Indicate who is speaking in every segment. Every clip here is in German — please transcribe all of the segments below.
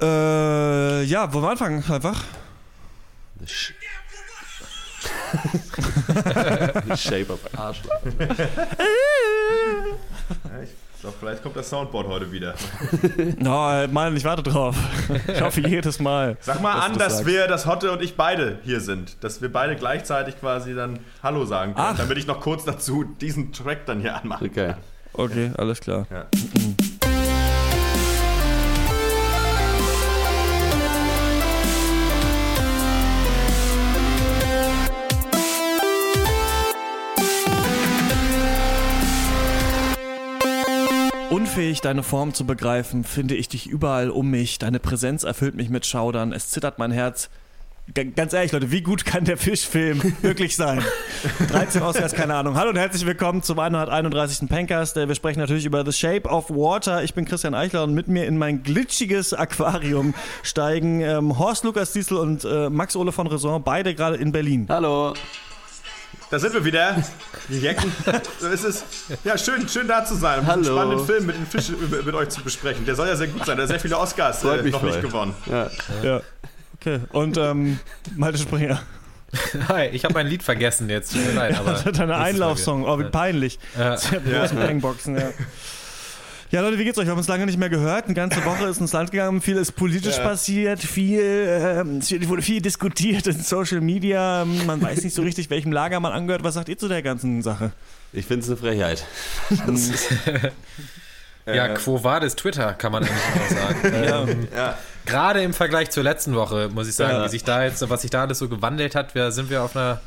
Speaker 1: Äh, ja, wollen wir anfangen einfach?
Speaker 2: Shape of Arschloch.
Speaker 3: Ich glaube, vielleicht kommt das Soundboard heute wieder.
Speaker 1: No, Mann, ich warte drauf. Ich hoffe jedes Mal.
Speaker 3: Sag mal
Speaker 1: dass
Speaker 3: an, dass
Speaker 1: sagst.
Speaker 3: wir, dass Hotte und ich beide hier sind. Dass wir beide gleichzeitig quasi dann Hallo sagen können.
Speaker 1: Ach.
Speaker 3: Damit ich noch kurz dazu diesen Track dann hier anmache.
Speaker 2: Okay.
Speaker 1: Okay, alles klar.
Speaker 3: Ja.
Speaker 1: Unfähig, deine Form zu begreifen, finde ich dich überall um mich. Deine Präsenz erfüllt mich mit Schaudern. Es zittert mein Herz. G ganz ehrlich, Leute, wie gut kann der Fischfilm wirklich sein? 13 Oscars, keine Ahnung. Hallo und herzlich willkommen zum 131. Pencast. Äh, Wir sprechen natürlich über The Shape of Water. Ich bin Christian Eichler und mit mir in mein glitschiges Aquarium steigen ähm, Horst Lukas Diesel und äh, Max Ole von Raison, beide gerade in Berlin.
Speaker 2: Hallo.
Speaker 3: Da sind wir wieder. Die Jecken. So ist es. Ja, schön, schön da zu sein. Um
Speaker 2: Hallo.
Speaker 3: diesen spannenden Film mit den Fischen mit, mit euch zu besprechen. Der soll ja sehr gut sein. Der hat sehr viele Oscars äh,
Speaker 2: mich
Speaker 3: noch nicht
Speaker 2: voll.
Speaker 3: gewonnen.
Speaker 2: Ja.
Speaker 1: Ja. Okay, und ähm, Malte Springer.
Speaker 4: Hi, ich habe mein Lied vergessen jetzt. Tut mir leid, aber.
Speaker 1: Deine Einlaufsong, oh, wie peinlich.
Speaker 4: Ja.
Speaker 1: Großen Bangboxen, ja. Ja, Leute, wie geht's euch? Wir haben uns lange nicht mehr gehört. Eine ganze Woche ist ins Land gegangen, viel ist politisch
Speaker 3: Ja.
Speaker 1: passiert, viel, ähm, es wurde viel diskutiert in Social Media. Man weiß nicht so richtig, welchem Lager man angehört. Was sagt ihr zu der ganzen Sache?
Speaker 2: Ich finde es eine Frechheit.
Speaker 4: Ja,
Speaker 3: Äh,
Speaker 4: Quo Vadis Twitter, kann man eigentlich auch sagen.
Speaker 1: Ja.
Speaker 4: ähm,
Speaker 3: Ja.
Speaker 4: Gerade im Vergleich zur letzten Woche, muss ich sagen,
Speaker 1: Ja.
Speaker 4: wie sich da jetzt, was sich da alles so gewandelt hat, wir, sind wir auf einer,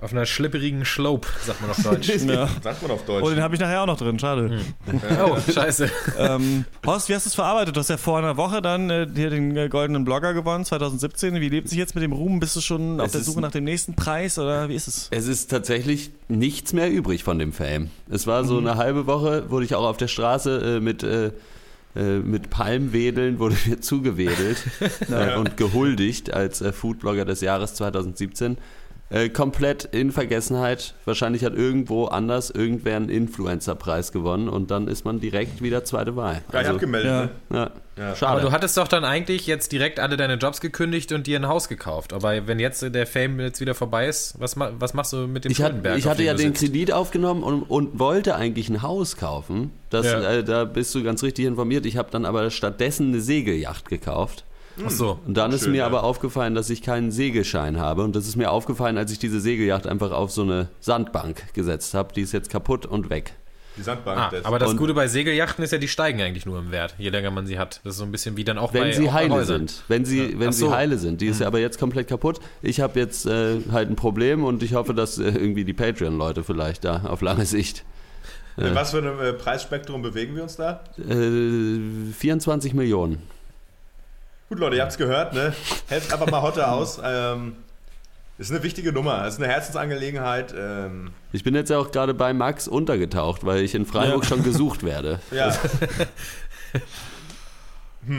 Speaker 4: auf einer schlipperigen Schlope, sagt man auf Deutsch.
Speaker 1: Ja.
Speaker 3: Sagt man auf Deutsch.
Speaker 1: Oh, den habe ich nachher auch noch drin, schade.
Speaker 4: oh, scheiße.
Speaker 1: ähm, Horst, wie hast du es verarbeitet? Du hast ja vor einer Woche dann äh, hier den äh, Goldenen Blogger gewonnen, 2017. Wie lebt sich jetzt mit dem Ruhm? Bist du schon auf
Speaker 2: Es
Speaker 1: der
Speaker 2: ist-
Speaker 1: Suche nach dem nächsten Preis oder wie ist es?
Speaker 2: es ist tatsächlich nichts mehr übrig von dem Fame. Es war so eine halbe Woche, wurde ich auch auf der Straße äh, mit, äh, äh, mit Palmwedeln, wurde mir zugewedelt äh, und gehuldigt als Foodblogger des Jahres 2017. Äh, komplett in Vergessenheit. Wahrscheinlich hat irgendwo anders irgendwer einen Influencer-Preis gewonnen und dann ist man direkt wieder zweite Wahl.
Speaker 3: Gleich abgemeldet,
Speaker 1: ja.
Speaker 3: ne?
Speaker 2: ja,
Speaker 3: Ja.
Speaker 2: schade.
Speaker 4: Aber du hattest doch dann eigentlich jetzt direkt alle deine Jobs gekündigt und dir ein Haus gekauft. Aber wenn jetzt der Fame jetzt wieder vorbei ist, was, ma was machst du mit dem
Speaker 2: Ich, hat,
Speaker 4: Schuldenberg?
Speaker 2: ich hatte ja den
Speaker 4: sitzt?
Speaker 2: Kredit aufgenommen und, und wollte eigentlich ein Haus kaufen. Das,
Speaker 4: Ja.
Speaker 2: äh, da bist du ganz richtig informiert. Ich habe dann aber stattdessen eine Segelyacht gekauft.
Speaker 4: Ach so.
Speaker 2: Und dann ist
Speaker 3: Schön,
Speaker 2: mir
Speaker 3: ja.
Speaker 2: aber aufgefallen, dass ich keinen Segelschein habe. Und das ist mir aufgefallen, als ich diese Segelyacht einfach auf so eine Sandbank gesetzt habe. Die ist jetzt kaputt und weg.
Speaker 3: Die Sandbank.
Speaker 4: Ah, aber das
Speaker 2: Und-
Speaker 4: Gute bei Segelyachten ist ja, die steigen eigentlich nur im Wert, je länger man sie hat. Das ist so ein bisschen wie dann auch
Speaker 2: Wenn
Speaker 4: bei
Speaker 2: sie heile
Speaker 4: Häusern.
Speaker 2: sind. Wenn sie, wenn
Speaker 4: Ach
Speaker 2: sie
Speaker 4: so.
Speaker 2: heile sind. Die ist ja aber jetzt komplett kaputt. Ich habe jetzt äh, halt ein Problem und ich hoffe, dass äh, irgendwie die Patreon-Leute vielleicht da auf lange Sicht.
Speaker 3: In was für einem äh, Preisspektrum bewegen wir uns da?
Speaker 2: Äh, 24 Millionen.
Speaker 3: Gut, Leute, ihr habt es gehört, ne? Helft einfach mal Hotte aus. Ähm, ist eine wichtige Nummer. ist eine Herzensangelegenheit. Ähm,
Speaker 2: Ich bin jetzt ja auch gerade bei Max untergetaucht, weil ich in Freiburg
Speaker 1: Ja.
Speaker 2: schon gesucht werde.
Speaker 3: ja,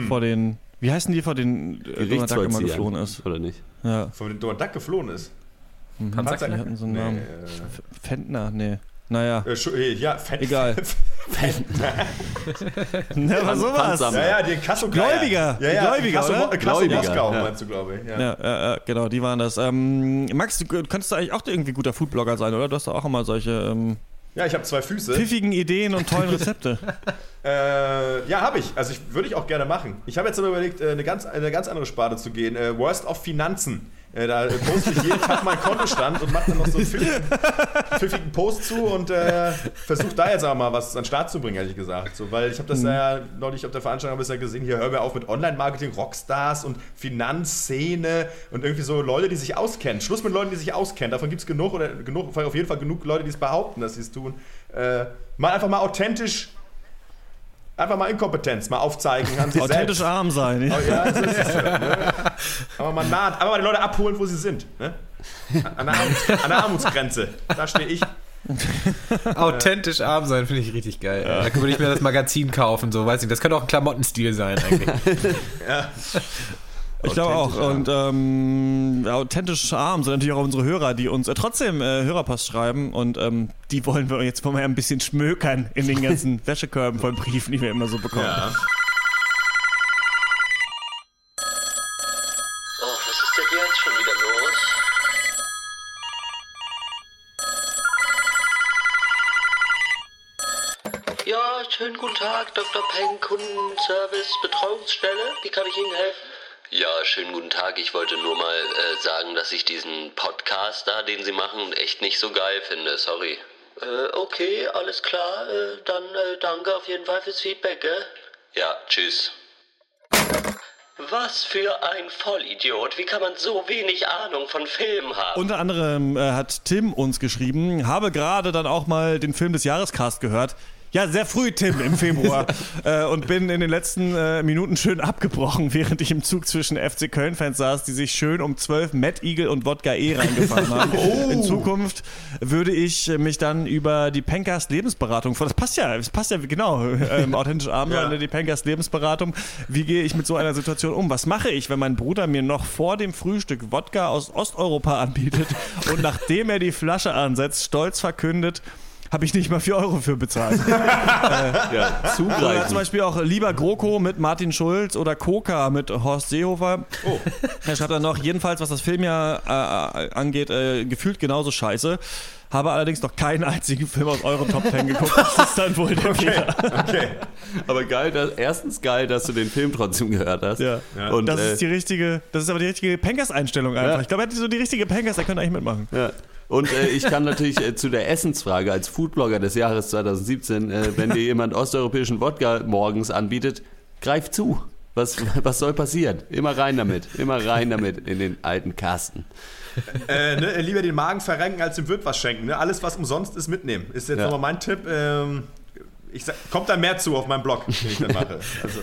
Speaker 1: Vor den, wie heißen die, vor den äh, Donald Duck immer geflohen ist?
Speaker 2: Oder nicht?
Speaker 1: Ja.
Speaker 3: dem Donald Duck geflohen ist.
Speaker 4: Panzer-
Speaker 1: Die hatten so einen
Speaker 3: Nee,
Speaker 1: Namen. F- Fentner, nee. Naja.
Speaker 3: äh, äh, äh, ja, Fan
Speaker 1: Egal. Ne, aber sowas.
Speaker 3: Ja, ja, die Kasso
Speaker 1: Gläubiger,
Speaker 3: Ja, ja,
Speaker 1: Gläubiger,
Speaker 3: Kasso,
Speaker 1: oder?
Speaker 3: Kasso
Speaker 2: Gläubiger,
Speaker 3: Moskau,
Speaker 2: ja.
Speaker 3: meinst du, glaube ich. Ja.
Speaker 1: Ja, ja, ja, genau, die waren das. Ähm, Max, du könntest du eigentlich auch irgendwie guter Foodblogger sein, oder? Du hast doch auch immer solche ähm,
Speaker 3: ja, ich habe zwei Füße.
Speaker 1: pfiffigen Ideen und tollen Rezepte.
Speaker 3: Äh, ja, habe ich. Also ich würde ich auch gerne machen. Ich habe jetzt aber überlegt, äh, eine ganz, eine ganz andere Sparte zu gehen. Äh, Worst of Finanzen. Äh, da poste ich jeden Tag meinen Kontostand und mache dann noch so einen pfiffigen, pfiffigen Post zu und äh, versuche da jetzt auch mal was an den Start zu bringen, ehrlich gesagt. So, weil ich habe das ja neulich auf der Veranstaltung bisher gesehen, hier hören wir auf mit Online-Marketing, Rockstars und Finanzszene und irgendwie so Leute, die sich auskennen. Schluss mit Leuten, die sich auskennen. Davon gibt es genug oder genug, auf jeden Fall genug Leute, die es behaupten, dass sie es tun. Äh, mal einfach mal authentisch Einfach mal Inkompetenz mal aufzeigen
Speaker 1: Authentisch
Speaker 3: selbst.
Speaker 1: arm sein.
Speaker 3: Oh, ja, so ist es ja, ne? Aber mal nah, aber mal die Leute abholen, wo sie sind. Ne? An, der Armuts, an der Armutsgrenze. Da stehe ich.
Speaker 4: Authentisch arm sein, finde ich richtig geil. Da würde ich mir das Magazin kaufen, so weiß ich. Das könnte auch ein Klamottenstil sein eigentlich.
Speaker 1: Ich glaube auch.
Speaker 2: Authentisch
Speaker 1: Und ähm, authentisch arm sind natürlich auch unsere Hörer, die uns äh, trotzdem äh, Hörerpost schreiben. Und ähm, die wollen wir jetzt mal ein bisschen schmökern in den ganzen Wäschekörben von Briefen, die wir immer so bekommen.
Speaker 3: Ja.
Speaker 5: ist denn jetzt schon wieder los? Ja, schönen guten Tag, Dr. Peng, Kundenservice, Betreuungsstelle. Wie kann ich Ihnen helfen? Ja, schönen guten Tag. Ich wollte nur mal äh, sagen, dass ich diesen Podcast da, den Sie machen, echt nicht so geil finde. Sorry. Äh, okay, alles klar. Äh, dann äh, danke auf jeden Fall fürs Feedback, gell? Ja, tschüss. Was für ein Vollidiot. Wie kann man so wenig Ahnung von Filmen haben?
Speaker 1: Unter anderem äh, hat Tim uns geschrieben, habe gerade dann auch mal den Film des Jahrescast gehört. Ja, sehr früh, Tim, im Februar. äh, und bin in den letzten äh, Minuten schön abgebrochen, während ich im Zug zwischen FC Köln-Fans saß, die sich schön um 12 Matt Eagle und Wodka E reingefahren haben.
Speaker 3: Oh.
Speaker 1: In Zukunft würde ich mich dann über die Pencast Lebensberatung, das passt ja, das passt ja genau, ähm, authentisch arm
Speaker 3: Ja.
Speaker 1: die Pencast Lebensberatung. Wie gehe ich mit so einer Situation um? Was mache ich, wenn mein Bruder mir noch vor dem Frühstück Wodka aus Osteuropa anbietet und nachdem er die Flasche ansetzt, stolz verkündet, habe ich nicht mal 4 Euro für bezahlt.
Speaker 2: Ja,
Speaker 1: Oder zum
Speaker 2: zugreifen.
Speaker 1: Beispiel auch Lieber GroKo mit Martin Schulz oder Koka mit Horst Seehofer.
Speaker 3: Oh.
Speaker 1: Er schreibt dann noch, jedenfalls was das Filmjahr äh, angeht, äh, gefühlt genauso scheiße. Habe allerdings noch keinen einzigen Film aus eurem Top 10 geguckt. Das ist dann wohl der Fehler.
Speaker 3: Okay.
Speaker 2: Aber geil, dass, erstens geil, dass du den Film trotzdem gehört hast.
Speaker 1: Ja.
Speaker 2: Und,
Speaker 1: das
Speaker 2: äh,
Speaker 1: ist die richtige, das ist aber die richtige Pankers-Einstellung einfach.
Speaker 2: Ja.
Speaker 1: Ich glaube, er hat so die richtige Pankers, der könnte eigentlich mitmachen.
Speaker 2: Ja. Und äh, ich kann natürlich äh, zu der Essensfrage als Foodblogger des Jahres 2017, äh, wenn dir jemand osteuropäischen Wodka morgens anbietet, greif zu. Was, was soll passieren? Immer rein damit. Immer rein damit in den alten Kasten.
Speaker 3: äh, ne, lieber den Magen verrenken, als dem Wirt was schenken. Ne? Alles, was umsonst ist, mitnehmen. Ist jetzt
Speaker 2: Ja.
Speaker 3: nochmal mein Tipp. Ähm, ich sag, kommt da mehr zu auf meinem Blog, den ich dann mache. Also,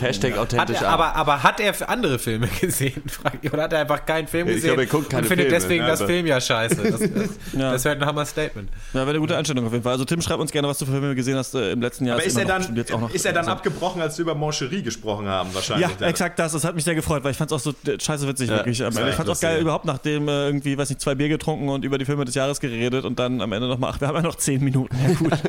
Speaker 2: Hashtag
Speaker 4: Hat
Speaker 2: authentisch
Speaker 4: er,
Speaker 2: arm.
Speaker 4: aber, aber hat er für andere Filme gesehen? Ich. Oder hat er einfach keinen Film
Speaker 2: Ich
Speaker 4: gesehen
Speaker 2: glaube, er guckt keine
Speaker 4: und findet
Speaker 2: Filme,
Speaker 4: deswegen
Speaker 2: ja,
Speaker 4: das Film ja scheiße? Das, das,
Speaker 1: Ja.
Speaker 4: das wäre ein Hammer-Statement.
Speaker 1: Ja, wäre eine gute Einstellung auf jeden Fall. Also Tim, schreib uns gerne, was du für Filme gesehen hast äh, im letzten Jahr.
Speaker 3: aber ist er,
Speaker 1: noch
Speaker 3: dann,
Speaker 1: jetzt auch noch
Speaker 3: ist er dann
Speaker 1: so.
Speaker 3: abgebrochen, als wir über Moncherie gesprochen haben, wahrscheinlich?
Speaker 1: Ja, exakt das. Das hat mich sehr gefreut, weil ich fand es auch so äh, scheiße witzig,
Speaker 2: Ja,
Speaker 1: wirklich.
Speaker 3: War
Speaker 1: Ich fand es auch geil, überhaupt nachdem äh, irgendwie, weiß nicht, zwei Bier getrunken und über die Filme des Jahres geredet und dann am Ende nochmal, ach, wir haben ja noch zehn Minuten. Ja, gut.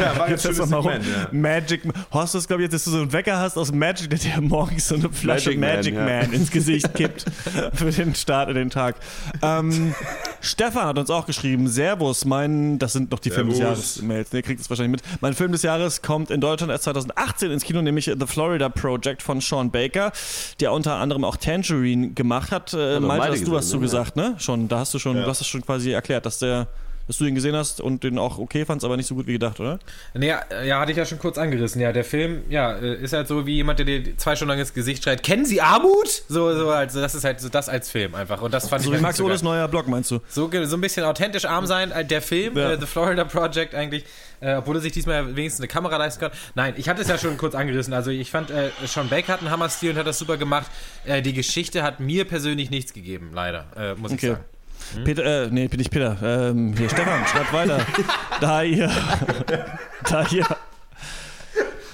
Speaker 3: Ja, war jetzt
Speaker 1: Jetzt
Speaker 3: schönes
Speaker 1: noch mal rum.
Speaker 3: Segment, ja.
Speaker 1: Magic. Horst ist, glaube ich, jetzt, dass du so einen Wecker hast aus Magic, der dir morgens so eine Flasche
Speaker 2: Magic
Speaker 1: Magic,
Speaker 2: Man,
Speaker 1: Man,
Speaker 2: ja.
Speaker 1: ins Gesicht kippt für den Start in den Tag. Ähm, Stefan hat uns auch geschrieben, Servus, mein, das sind noch die Film des
Speaker 3: Servus.
Speaker 1: Jahres Mails, ne, kriegt es wahrscheinlich mit. Mein Film des Jahres kommt in Deutschland erst 2018 ins Kino, nämlich The Florida Project von Sean Baker, der unter anderem auch Tangerine gemacht hat. Äh, Malte, hast du was zu
Speaker 2: ne?
Speaker 1: gesagt, ne? Schon, da hast du schon,
Speaker 3: Ja.
Speaker 1: du hast es schon quasi erklärt, dass der dass du ihn gesehen hast und den auch okay fandst, aber nicht so gut wie gedacht, oder?
Speaker 4: Nee, ja, ja, hatte ich ja schon kurz angerissen. Ja, der Film, ja, äh, ist halt so wie jemand, der dir zwei Stunden lang ins Gesicht schreit, kennen Sie Armut? So, so, also das ist halt so das als Film einfach. Und das fand
Speaker 1: So
Speaker 4: ich
Speaker 1: wie
Speaker 4: halt
Speaker 1: Max
Speaker 4: so
Speaker 1: Oles neuer Blog, meinst du?
Speaker 4: so, so ein bisschen authentisch arm sein. Äh, Der Film,
Speaker 1: Ja.
Speaker 4: äh, The Florida Project eigentlich, äh, obwohl er sich diesmal wenigstens eine Kamera leisten kann. Nein, ich hatte es ja schon kurz angerissen. Also ich fand, äh, Sean Baker hat einen Hammer-Stil und hat das super gemacht. Äh, die Geschichte hat mir persönlich nichts gegeben, leider, äh, muss ich
Speaker 1: Okay.
Speaker 4: Sagen.
Speaker 1: Peter, äh, nee, bin ich Peter. Ähm, hier, Stefan, schreibt weiter. da ihr. da ihr.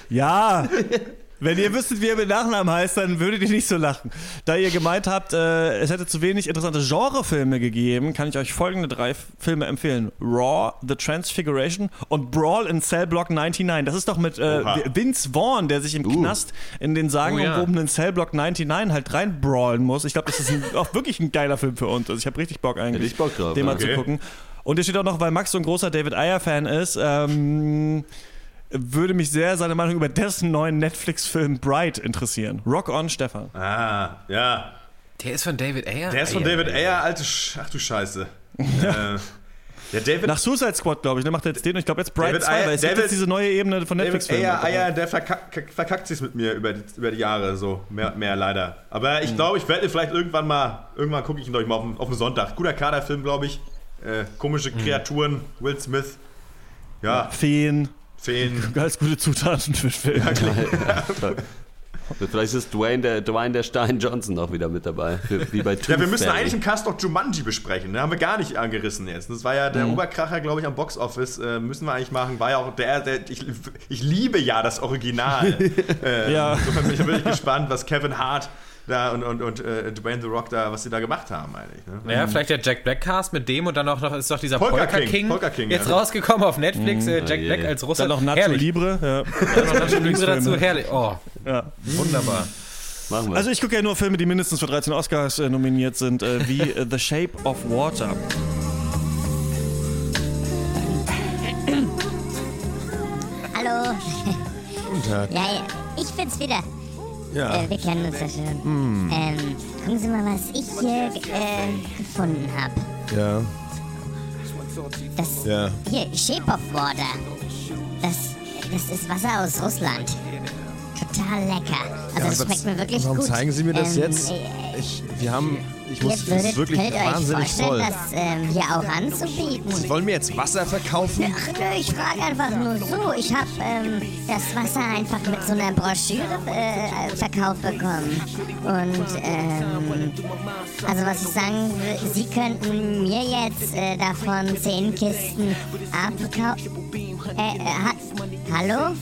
Speaker 1: Ja. Wenn ihr wüsstet, wie er mit Nachnamen heißt, dann würdet ihr nicht so lachen. Da ihr gemeint habt, äh, es hätte zu wenig interessante Genrefilme gegeben, kann ich euch folgende drei Filme empfehlen: Raw, The Transfiguration und Brawl in Cell Block 99. Das ist doch mit äh. Vince Vaughn, der sich im Knast in den sagenumwobenen Cell Block 99 halt rein brawlen muss. Ich glaube, das ist ein, auch wirklich ein geiler Film für uns. Also ich habe richtig Bock eigentlich,
Speaker 2: Bock drauf,
Speaker 1: den mal
Speaker 2: ja.
Speaker 1: zu
Speaker 3: Okay.
Speaker 1: gucken. Und hier steht auch noch, weil Max so ein großer David Ayer-Fan ist, ähm, würde mich sehr seine Meinung über dessen neuen Netflix-Film Bright interessieren. Rock on, Stefan.
Speaker 3: Ah, ja.
Speaker 4: Der ist von David Ayer?
Speaker 3: Der ist von
Speaker 4: ja,
Speaker 3: David
Speaker 4: ja,
Speaker 3: Ayer, alte Sch Ach du Scheiße. äh, der David,
Speaker 1: Nach Suicide Squad, glaube ich, ne, macht er jetzt den und ich glaube jetzt Bright
Speaker 3: David
Speaker 1: 2,
Speaker 3: Ayer-
Speaker 1: weil es gibt
Speaker 3: David-
Speaker 1: jetzt diese neue Ebene von
Speaker 3: David
Speaker 1: Netflix-Filmen.
Speaker 3: Ayer, Ayer, der verkackt, verkackt sich mit mir über die, über die Jahre so. Mehr, mehr leider. Aber ich glaube, ich werde ihn vielleicht irgendwann mal, irgendwann gucke ich ihn, glaube ich, mal auf, den- auf den Sonntag. Guter Kaderfilm, glaube ich. Äh, komische Kreaturen, Will Smith. Ja,
Speaker 1: Feen,
Speaker 3: Feen.
Speaker 1: ganz gute Zutaten für Film.
Speaker 2: Vielleicht ist Dwayne der, Dwayne der Stein Johnson auch wieder mit dabei. Wie bei
Speaker 3: Ja, wir müssen eigentlich im Cast noch Jumanji besprechen. Ne? Haben wir gar nicht angerissen jetzt. Das war ja
Speaker 1: Mhm.
Speaker 3: der Oberkracher, glaube ich, am Boxoffice. Äh, müssen wir eigentlich machen. War ja auch der, der ich, ich liebe ja das Original. äh,
Speaker 1: Ja.
Speaker 3: Insofern bin ich wirklich gespannt, was Kevin Hart da und, und, und äh, Dwayne The Rock da, was sie da gemacht haben eigentlich. Ne?
Speaker 4: Ja, vielleicht der Jack Black Cast mit dem und dann auch noch ist doch dieser
Speaker 3: Polka
Speaker 4: Polka,
Speaker 3: King,
Speaker 4: King,
Speaker 3: Polka King,
Speaker 4: jetzt
Speaker 3: ja.
Speaker 4: rausgekommen auf Netflix. äh, Jack
Speaker 2: je.
Speaker 4: Black als Russe.
Speaker 1: Dann noch Nacho
Speaker 4: Herrlich.
Speaker 1: Libre. Ja.
Speaker 4: Dann noch Nacho Libre dazu, herrlich. Oh,
Speaker 1: Ja.
Speaker 4: wunderbar.
Speaker 2: Machen wir.
Speaker 1: Also ich gucke ja nur Filme, die mindestens für 13 Oscars äh, nominiert sind, äh, wie äh, The Shape of Water.
Speaker 6: Hallo.
Speaker 7: Guten Tag.
Speaker 6: Ja, ja, ich bin's wieder.
Speaker 7: Ja.
Speaker 6: Äh, wir kennen uns ja schon. Ähm, gucken Sie mal, was ich hier äh, gefunden habe.
Speaker 7: Ja.
Speaker 6: Das
Speaker 7: Ja.
Speaker 6: hier, Shape of Water. Das, das ist Wasser aus Russland. Total lecker. Also das
Speaker 7: aber
Speaker 6: schmeckt mir wirklich
Speaker 7: Warum
Speaker 6: gut.
Speaker 7: zeigen Sie mir das
Speaker 6: Ähm,
Speaker 7: jetzt?
Speaker 6: äh,
Speaker 7: Ich, wir haben. Ich muss.
Speaker 6: Würdet,
Speaker 7: ist wirklich
Speaker 6: könnt ihr euch
Speaker 7: wahnsinnig
Speaker 6: vorstellen,
Speaker 7: toll.
Speaker 6: das ähm, hier auch anzubieten?
Speaker 7: Sie wollen mir jetzt Wasser verkaufen?
Speaker 6: Ach, nö, ich frage einfach nur so. Ich habe ähm, das Wasser einfach mit so einer Broschüre äh, verkauft bekommen. Und, ähm, also was ich sagen will, Sie könnten mir jetzt äh, davon zehn Kisten abkaufen. Äh, äh, ha Hallo?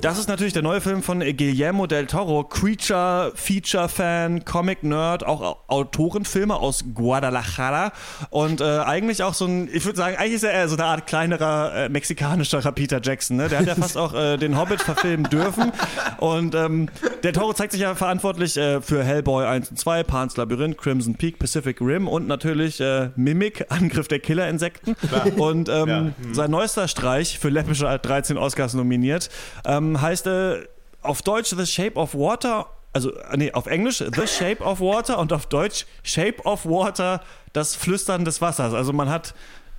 Speaker 1: Das ist natürlich der neue Film von Guillermo del Toro, Creature, Feature-Fan, Comic-Nerd, auch Autorenfilme aus Guadalajara und äh, eigentlich auch so ein, ich würde sagen, eigentlich ist er eher so eine Art kleinerer äh, mexikanischer Peter Jackson. Ne? Der hat ja fast auch äh, den Hobbit verfilmen dürfen und ähm, der Toro zeigt sich ja verantwortlich äh, für Hellboy 1 und 2, Pan's Labyrinth, Crimson Peak, Pacific Rim und natürlich äh, Mimic, Angriff der Killerinsekten und ähm,
Speaker 3: Ja.
Speaker 1: sein neuester Streich für läppische 13 Oscars nominiert, ähm, heißt äh, auf Deutsch The Shape of Water, also äh, nee, auf Englisch The Shape of Water und auf Deutsch Shape of Water, das Flüstern des Wassers. Also man hat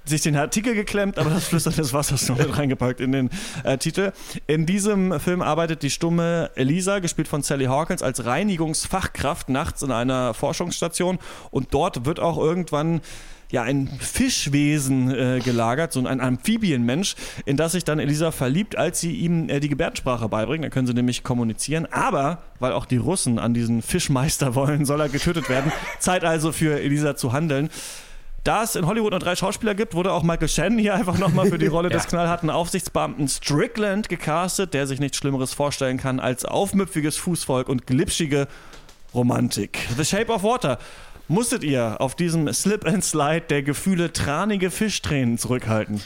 Speaker 1: sich den Artikel geklemmt, aber das Flüstern des Wassers noch mit reingepackt in den äh, Titel. In diesem Film arbeitet die stumme Elisa, gespielt von Sally Hawkins, als Reinigungsfachkraft nachts in einer Forschungsstation und dort wird auch irgendwann ja, ein Fischwesen äh, gelagert, so ein Amphibienmensch, in das sich dann Elisa verliebt, als sie ihm äh, die Gebärdensprache beibringt. Dann können sie nämlich kommunizieren. Aber, weil auch die Russen an diesen Fischmeister wollen, soll er getötet werden. Zeit also für Elisa zu handeln. Da es in Hollywood nur drei Schauspieler gibt, wurde auch Michael Shannon hier einfach nochmal für die Rolle des knallharten Aufsichtsbeamten Strickland gecastet, der sich nichts Schlimmeres vorstellen kann als aufmüpfiges Fußvolk und glitschige Romantik. The Shape of Water. Musstet ihr auf diesem Slip and Slide der Gefühle tranige Fischtränen zurückhalten?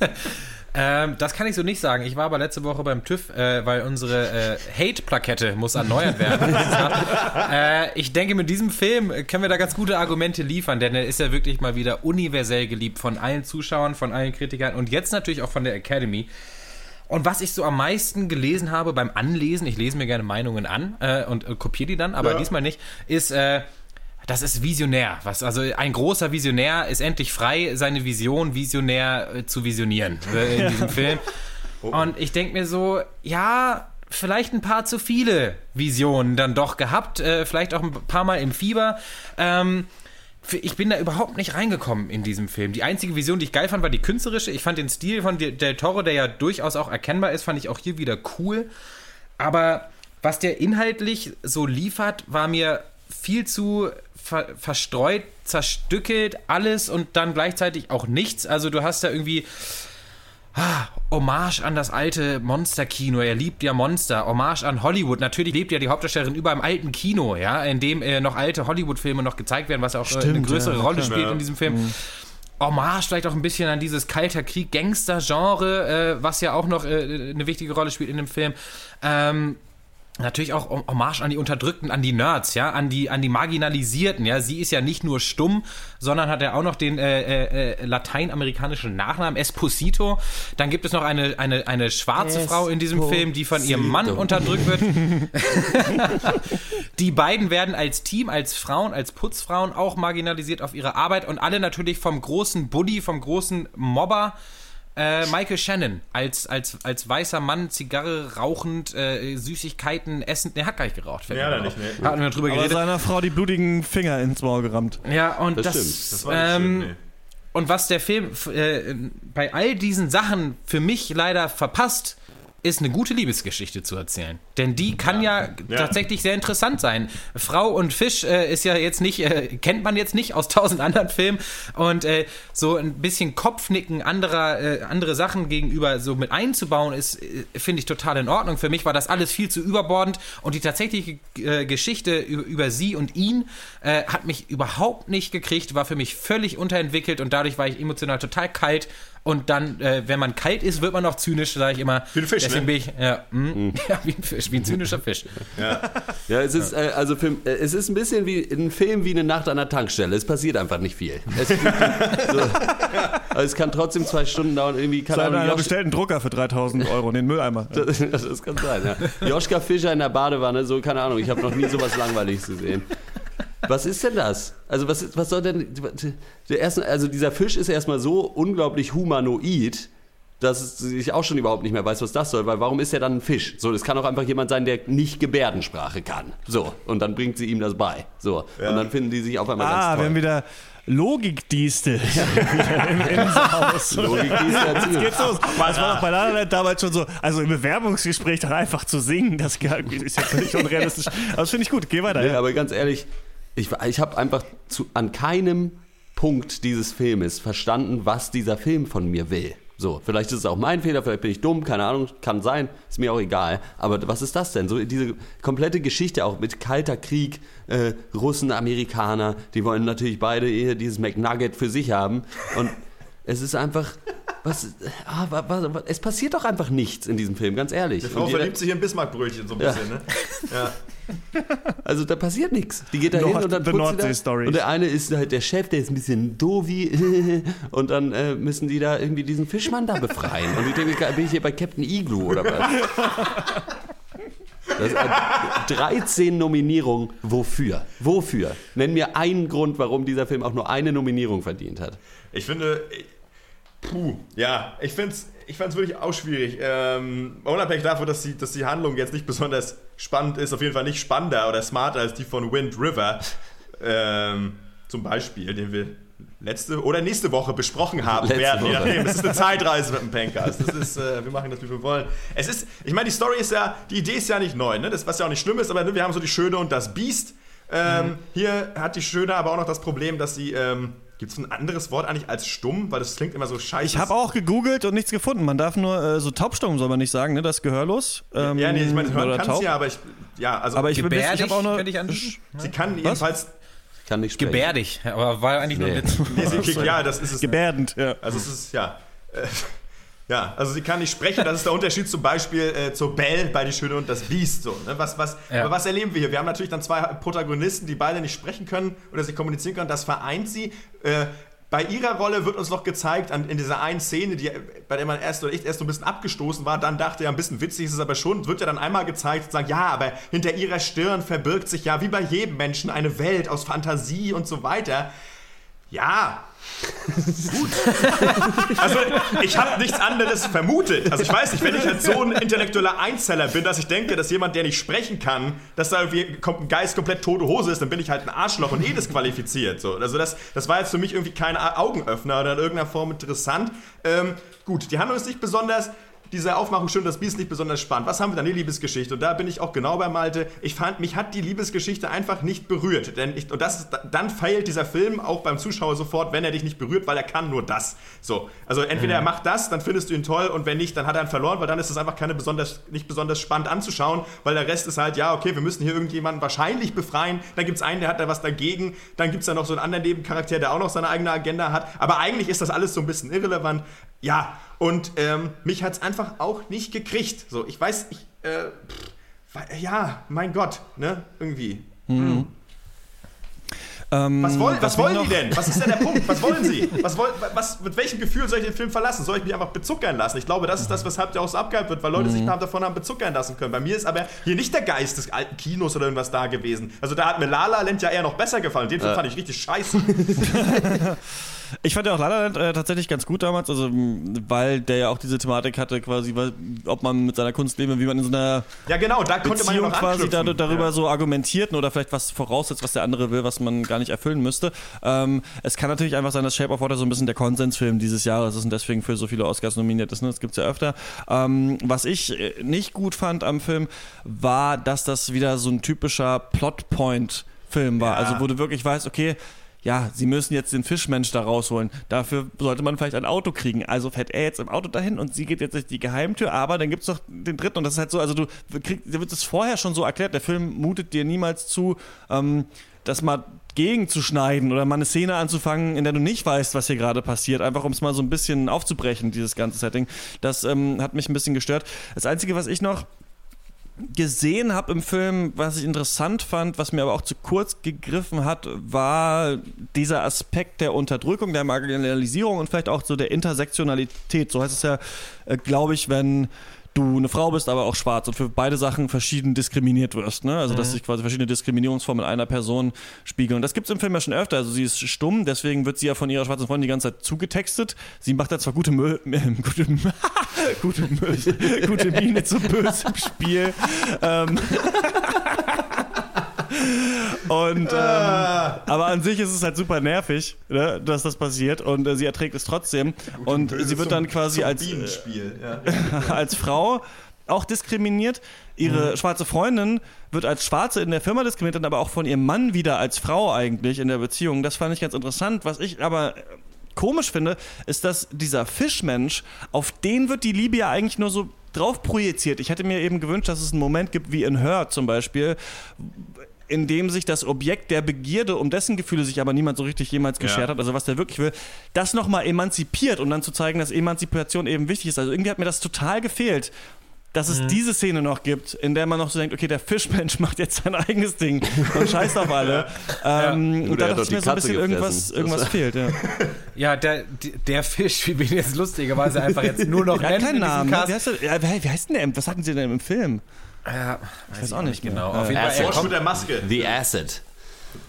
Speaker 4: Ähm, das kann ich so nicht sagen. Ich war aber letzte Woche beim TÜV, äh, weil unsere äh, Hate-Plakette muss erneuert werden. äh, ich denke, mit diesem Film können wir da ganz gute Argumente liefern, denn er ist ja wirklich mal wieder universell geliebt von allen Zuschauern, von allen Kritikern und jetzt natürlich auch von der Academy. Und was ich so am meisten gelesen habe beim Anlesen, ich lese mir gerne Meinungen an äh, und äh, kopiere die dann, aber
Speaker 3: Ja.
Speaker 4: diesmal nicht, ist, äh, das ist visionär. Was, also ein großer Visionär ist endlich frei, seine Vision visionär äh, zu visionieren äh, in diesem Film. Und ich denke mir so, ja, vielleicht ein paar zu viele Visionen dann doch gehabt, äh, vielleicht auch ein paar Mal im Fieber. Ähm, ich bin da überhaupt nicht reingekommen in diesem Film. Die einzige Vision, die ich geil fand, war die künstlerische. Ich fand den Stil von Del Toro, der ja durchaus auch erkennbar ist, fand ich auch hier wieder cool. Aber was der inhaltlich so liefert, war mir viel zu ver verstreut, zerstückelt, alles und dann gleichzeitig auch nichts. Also du hast da irgendwie ah, Hommage an das alte Monster-Kino. Er liebt ja Monster. Hommage an Hollywood. Natürlich lebt ja die Hauptdarstellerin über im alten Kino, ja, in dem äh, noch alte Hollywood-Filme noch gezeigt werden, was auch äh, eine
Speaker 1: Stimmt,
Speaker 4: größere
Speaker 1: ja,
Speaker 4: Rolle spielt in diesem Film. Hommage vielleicht auch ein bisschen an dieses kalter Krieg Gangster-Genre, äh, was ja auch noch äh, eine wichtige Rolle spielt in dem Film. Ähm, Natürlich auch Hommage an die Unterdrückten, an die Nerds, ja, an die, an die Marginalisierten, ja. Sie ist ja nicht nur stumm, sondern hat ja auch noch den äh, äh, äh, lateinamerikanischen Nachnamen Esposito. Dann gibt es noch eine, eine, eine schwarze Frau in diesem Film, die von ihrem Mann unterdrückt wird. die beiden werden als Team, als Frauen, als Putzfrauen auch marginalisiert auf ihre Arbeit und alle natürlich vom großen Buddy, vom großen Mobber. Äh, Michael Shannon als, als, als weißer Mann, Zigarre rauchend, äh, Süßigkeiten essend. Ne, hat gar nicht geraucht. fällt
Speaker 3: Ja, da nicht, nee.
Speaker 4: Hatten wir drüber
Speaker 1: Aber
Speaker 4: geredet.
Speaker 1: seiner Frau die blutigen Finger ins Maul gerammt.
Speaker 4: Ja, und
Speaker 2: Das
Speaker 4: das,
Speaker 2: stimmt.
Speaker 3: Das war nicht schön,
Speaker 4: ähm,
Speaker 3: nee.
Speaker 4: und was der Film f- äh, bei all diesen Sachen für mich leider verpasst, ist eine gute Liebesgeschichte zu erzählen. Denn die kann ja,
Speaker 3: Ja.
Speaker 4: tatsächlich sehr interessant sein. Frau und Fisch äh, ist ja jetzt nicht, äh, kennt man jetzt nicht aus tausend anderen Filmen. Und äh, so ein bisschen Kopfnicken anderer, äh, andere Sachen gegenüber so mit einzubauen, ist, äh, finde ich total in Ordnung. Für mich war das alles viel zu überbordend und die tatsächliche äh, Geschichte über, über sie und ihn hat mich überhaupt nicht gekriegt, war für mich völlig unterentwickelt und dadurch war ich emotional total kalt Und dann, äh, wenn man kalt ist, wird man noch zynisch, sage ich immer.
Speaker 3: Wie ein Fisch,
Speaker 4: Deswegen
Speaker 3: ne?
Speaker 4: bin ich, ja, mm, ja, wie ein Fisch, wie ein zynischer Fisch.
Speaker 2: Ja, es ist, äh, also für, äh, es ist ein bisschen wie ein Film wie eine Nacht an der Tankstelle. Es passiert einfach nicht viel. Es, so, also es kann trotzdem zwei Stunden dauern. Irgendwie kann
Speaker 1: Sein
Speaker 2: Ahnung,
Speaker 1: einer bestellt einen Drucker für 3000 Euro in den Mülleimer.
Speaker 2: Das, das kann sein, ja. Joschka Fischer in der Badewanne, so, keine Ahnung, ich habe noch nie sowas Langweiliges gesehen. Was ist denn das? Also, was, ist- was soll denn. Der erste, also, dieser Fisch ist erstmal so unglaublich humanoid, dass ich auch schon überhaupt nicht mehr weiß, was das soll, weil warum ist er dann ein Fisch? So, das kann auch einfach jemand sein, der nicht Gebärdensprache kann. So, und dann bringt sie ihm das bei. So, und dann finden die sich auf einmal
Speaker 1: Ah,
Speaker 2: ganz
Speaker 1: wir
Speaker 2: toll.
Speaker 1: haben wieder Logikdiestel wieder im Innenhaus.
Speaker 2: Logik, die ist ja
Speaker 1: Jetzt geht's los. Das war doch bei La La Land damals schon so, also im Bewerbungsgespräch dann einfach zu singen, das ist ja völlig unrealistisch. Aber das finde ich gut, geh weiter.
Speaker 2: Nee,
Speaker 1: ja.
Speaker 2: aber ganz ehrlich, ich, ich habe einfach zu, an keinem Punkt dieses Filmes verstanden, was dieser Film von mir will. So, vielleicht ist es auch mein Fehler, vielleicht bin ich dumm, keine Ahnung, kann sein, ist mir auch egal. Aber was ist das denn? So diese komplette Geschichte auch mit kalter Krieg, äh, Russen, Amerikaner, die wollen natürlich beide eher dieses McNugget für sich haben. Und es ist einfach, was, ah, wa- wa- wa- es passiert doch einfach nichts in diesem Film, ganz ehrlich.
Speaker 3: Die Frau
Speaker 2: jeder-
Speaker 3: verliebt sich in Bismarckbrötchen so ein
Speaker 2: Ja.
Speaker 3: bisschen, ne? Ja.
Speaker 2: Also da passiert nichts. Die geht da hin und dann
Speaker 1: the
Speaker 2: putzt sie
Speaker 1: Nordsee
Speaker 2: da.
Speaker 1: Stories.
Speaker 2: Und der eine ist halt der Chef, der ist ein bisschen dovi und dann äh, müssen die da irgendwie diesen Fischmann da befreien. Und ich denke, bin ich hier bei Captain Igloo oder was? Das, äh, 13 Nominierungen, wofür? Wofür? Nenn mir einen Grund, warum dieser Film auch nur eine Nominierung verdient hat.
Speaker 3: Ich finde, puh, ja, ich finde es ich fand's wirklich auch schwierig. Ähm, unabhängig davon, dass die, dass die Handlung jetzt nicht besonders spannend ist, auf jeden Fall nicht spannender oder smarter als die von Wind River. Ähm, zum Beispiel, den wir letzte oder nächste Woche besprochen haben
Speaker 2: Letzte
Speaker 3: werden. Je
Speaker 2: Woche.
Speaker 3: nachdem. Es ist eine Zeitreise mit dem Pankers. Das ist, äh, wir machen das, wie wir wollen. Es ist, ich meine, die Story ist ja, die Idee ist ja nicht neu, ne? Das, was ja auch nicht schlimm ist, aber ne, wir haben so die Schöne und das Biest. Ähm, Hier hat die Schöne aber auch noch das Problem, dass sie, ähm, gibt es ein anderes Wort eigentlich als stumm? Weil das klingt immer so scheiße.
Speaker 1: Ich habe auch gegoogelt und nichts gefunden. Man darf nur äh, so taubstumm soll man nicht sagen, ne? Das ist gehörlos. Ähm,
Speaker 3: Ja, nee, ich meine, hören
Speaker 1: oder
Speaker 3: kann
Speaker 1: taub.
Speaker 3: sie ja, aber ich, ja, also,
Speaker 1: Aber ich, bin- ich habe auch noch.
Speaker 4: könnte ich anbieten.
Speaker 3: sie kann jedenfalls,
Speaker 2: Kann nicht sprechen.
Speaker 4: Gebärdig, aber war eigentlich nur
Speaker 2: Nee.
Speaker 4: ein Witz.
Speaker 3: nee, sie kriegt, ja, das ist es.
Speaker 1: Gebärdend, ja.
Speaker 3: Also es ist, ja. Ja, also sie kann nicht sprechen. Das ist der Unterschied zum Beispiel äh, zur Belle bei Die Schöne und das Biest. So, ne? was, was,
Speaker 4: Ja.
Speaker 3: Aber was erleben wir hier? Wir haben natürlich dann zwei Protagonisten, die beide nicht sprechen können oder sich kommunizieren können. Das vereint sie. Äh, bei ihrer Rolle wird uns noch gezeigt, an, in dieser einen Szene, die, bei der man erst oder ich erst so ein bisschen abgestoßen war, dann dachte ja, ein bisschen witzig ist es aber schon, wird ja dann einmal gezeigt, sagen, ja, aber hinter ihrer Stirn verbirgt sich ja wie bei jedem Menschen eine Welt aus Fantasie und so weiter. Ja, also, ich habe nichts anderes vermutet. Also, ich weiß nicht, wenn ich halt so ein intellektueller Einzeller bin, dass ich denke, dass jemand, der nicht sprechen kann, dass da irgendwie ein Geist komplett tote Hose ist, dann bin ich halt ein Arschloch und eh disqualifiziert. So. Also, das, das war jetzt für mich irgendwie kein Augenöffner oder in irgendeiner Form interessant. Ähm, gut, die Handlung ist nicht besonders. Diese Aufmachung schön, das Biest ist nicht besonders spannend. Was haben wir da? Eine Liebesgeschichte. Und da bin ich auch genau bei Malte. Ich fand, mich hat die Liebesgeschichte einfach nicht berührt. Denn ich, und das ist, dann feilt dieser Film auch beim Zuschauer sofort, wenn er dich nicht berührt, weil er kann nur das. So. Also entweder er macht das, dann findest du ihn toll und wenn nicht, dann hat er ihn verloren, weil dann ist es einfach keine besonders, nicht besonders spannend anzuschauen, weil der Rest ist halt, ja, okay, wir müssen hier irgendjemanden wahrscheinlich befreien. Dann gibt es einen, der hat da was dagegen. Dann gibt es da noch so einen anderen Nebencharakter, der auch noch seine eigene Agenda hat. Aber eigentlich ist das alles so ein bisschen irrelevant. Ja, und ähm, mich hat es einfach auch nicht gekriegt. So, ich weiß, ich, äh, pff, ja, mein Gott, ne, irgendwie.
Speaker 1: Ähm,
Speaker 3: Was, wollen, was
Speaker 1: mich
Speaker 3: wollen die denn? Was ist denn der Punkt? Was wollen sie? Was wollen, was, mit welchem Gefühl soll ich den Film verlassen? Soll ich mich einfach bezuckern lassen? Ich glaube, das ist das, weshalb der auch so abgehypt wird, weil Leute
Speaker 1: Mhm.
Speaker 3: sich davon haben bezuckern lassen können. Bei mir ist aber hier nicht der Geist des alten Kinos oder irgendwas da gewesen. Also da hat mir La La Land ja eher noch besser gefallen. Den Film fand ich richtig scheiße.
Speaker 1: Ich fand ja auch La äh, tatsächlich ganz gut damals, also weil der ja auch diese Thematik hatte, quasi, weil, ob man mit seiner Kunst leben, wie man in so einer
Speaker 3: Ja, genau, da konnte man ja
Speaker 1: quasi da, darüber
Speaker 3: ja.
Speaker 1: so argumentierten oder vielleicht was voraussetzt, was der andere will, was man gar nicht erfüllen müsste. Ähm, es kann natürlich einfach sein, dass Shape of Water so ein bisschen der Konsensfilm dieses Jahres ist und deswegen für so viele Oscars nominiert ist. Ne? Das gibt's ja öfter. Ähm, was ich äh, nicht gut fand am Film, war, dass das wieder so ein typischer Plotpoint-Film war.
Speaker 3: Ja.
Speaker 1: Also wo du wirklich weißt, okay, ja, sie müssen jetzt den Fischmensch da rausholen. Dafür sollte man vielleicht ein Auto kriegen. Also fährt er jetzt im Auto dahin und sie geht jetzt durch die Geheimtür, aber dann gibt's doch den dritten und das ist halt so, also du kriegst, dir wird es vorher schon so erklärt, der Film mutet dir niemals zu, ähm, das mal gegenzuschneiden oder mal eine Szene anzufangen, in der du nicht weißt, was hier gerade passiert, einfach um es mal so ein bisschen aufzubrechen, dieses ganze Setting. Das ähm, hat mich ein bisschen gestört. Das Einzige, was ich noch gesehen habe im Film, was ich interessant fand, was mir aber auch zu kurz gegriffen hat, war dieser Aspekt der Unterdrückung, der Marginalisierung und vielleicht auch so der Intersektionalität. So heißt es ja, äh, glaube ich, wenn du eine Frau bist, aber auch schwarz und für beide Sachen verschieden diskriminiert wirst. Ne? Also, dass sich quasi verschiedene Diskriminierungsformen in einer Person spiegeln. Und das gibt es im Film ja schon öfter. Also, sie ist stumm, deswegen wird sie ja von ihrer schwarzen Freundin die ganze Zeit zugetextet. Sie macht da zwar gute, Mö äh, gute, gute, Mö gute Miene zu bösem Spiel. Ähm. Und ähm, aber an sich ist es halt super nervig, ne, dass das passiert und äh, sie erträgt es trotzdem und sie wird dann quasi als äh.
Speaker 3: Ja.
Speaker 1: als Frau auch diskriminiert. Ihre schwarze Freundin wird als Schwarze in der Firma diskriminiert, dann aber auch von ihrem Mann wieder als Frau eigentlich in der Beziehung. Das fand ich ganz interessant. Was ich aber äh, komisch finde, ist, dass dieser Fischmensch, auf den wird die Liebe ja eigentlich nur so drauf projiziert. Ich hätte mir eben gewünscht, dass es einen Moment gibt wie in Her zum Beispiel, in dem sich das Objekt der Begierde, um dessen Gefühle sich aber niemand so richtig jemals geschert
Speaker 3: Ja.
Speaker 1: hat, also was der wirklich will, das nochmal emanzipiert, um dann zu zeigen, dass Emanzipation eben wichtig ist. Also irgendwie hat mir das total gefehlt. Dass es diese Szene noch gibt, in der man noch so denkt, okay, der Fischmensch macht jetzt sein eigenes Ding und scheißt auf alle. Ähm,
Speaker 2: Gut,
Speaker 1: und da
Speaker 2: hat
Speaker 1: dachte ich mir so ein bisschen, irgendwas,
Speaker 2: gefressen.
Speaker 1: irgendwas
Speaker 2: Das-
Speaker 1: fehlt. Ja.
Speaker 4: Ja, der, der Fisch, wie wir ihn jetzt lustigerweise einfach jetzt nur noch
Speaker 1: Er hat
Speaker 4: nennen
Speaker 1: keinen
Speaker 4: in diesem
Speaker 1: Namen. ne? Wie heißt, der, ja, wie heißt denn der? Was hatten sie denn im Film?
Speaker 4: Ja, weiß
Speaker 1: weiß auch nicht
Speaker 4: genau. Auf jeden Fall, er kommt,
Speaker 3: mit der Maske.
Speaker 2: The Acid.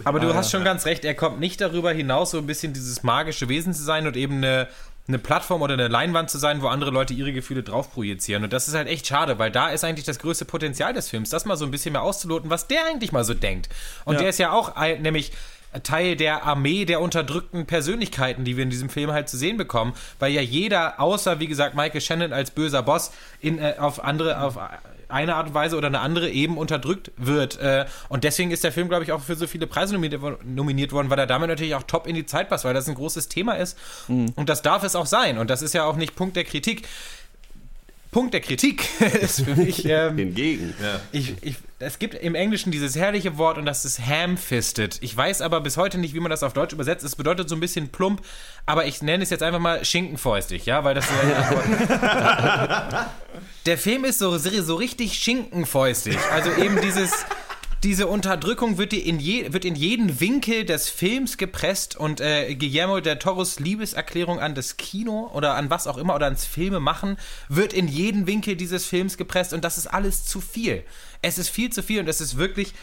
Speaker 4: aber du hast schon ganz recht, er kommt nicht darüber hinaus, so ein bisschen dieses magische Wesen zu sein und eben eine, eine Plattform oder eine Leinwand zu sein, wo andere Leute ihre Gefühle drauf projizieren. Und das ist halt echt schade, weil da ist eigentlich das größte Potenzial des Films, das mal so ein bisschen mehr auszuloten, was der eigentlich mal so denkt. Und
Speaker 1: Ja.
Speaker 4: der ist ja auch nämlich Teil der Armee der unterdrückten Persönlichkeiten, die wir in diesem Film halt zu sehen bekommen, weil ja jeder, außer wie gesagt Michael Shannon als böser Boss, in, äh, auf andere, auf eine Art und Weise oder eine andere eben unterdrückt wird. Äh, und deswegen ist der Film, glaube ich, auch für so viele Preise nominiert, wo- nominiert worden, weil er damit natürlich auch top in die Zeit passt, weil das ein großes Thema ist. Und das darf es auch sein. Und das ist ja auch nicht Punkt der Kritik. Punkt der Kritik ist für mich. Ähm,
Speaker 2: Hingegen.
Speaker 4: ich, ich, es gibt im Englischen dieses herrliche Wort und das ist ham-fisted. Ich weiß aber bis heute nicht, wie man das auf Deutsch übersetzt. Es bedeutet so ein bisschen plump, aber ich nenne es jetzt einfach mal schinkenfäustig, ja, weil das so Der Film ist so, so richtig schinkenfäustig. Also eben dieses. Diese Unterdrückung wird, in je, wird in jeden Winkel des Films gepresst und äh, Guillermo del Toros Liebeserklärung an das Kino oder an was auch immer oder ans Filme machen wird in jeden Winkel dieses Films gepresst und das ist alles zu viel. Es ist viel zu viel und es ist wirklich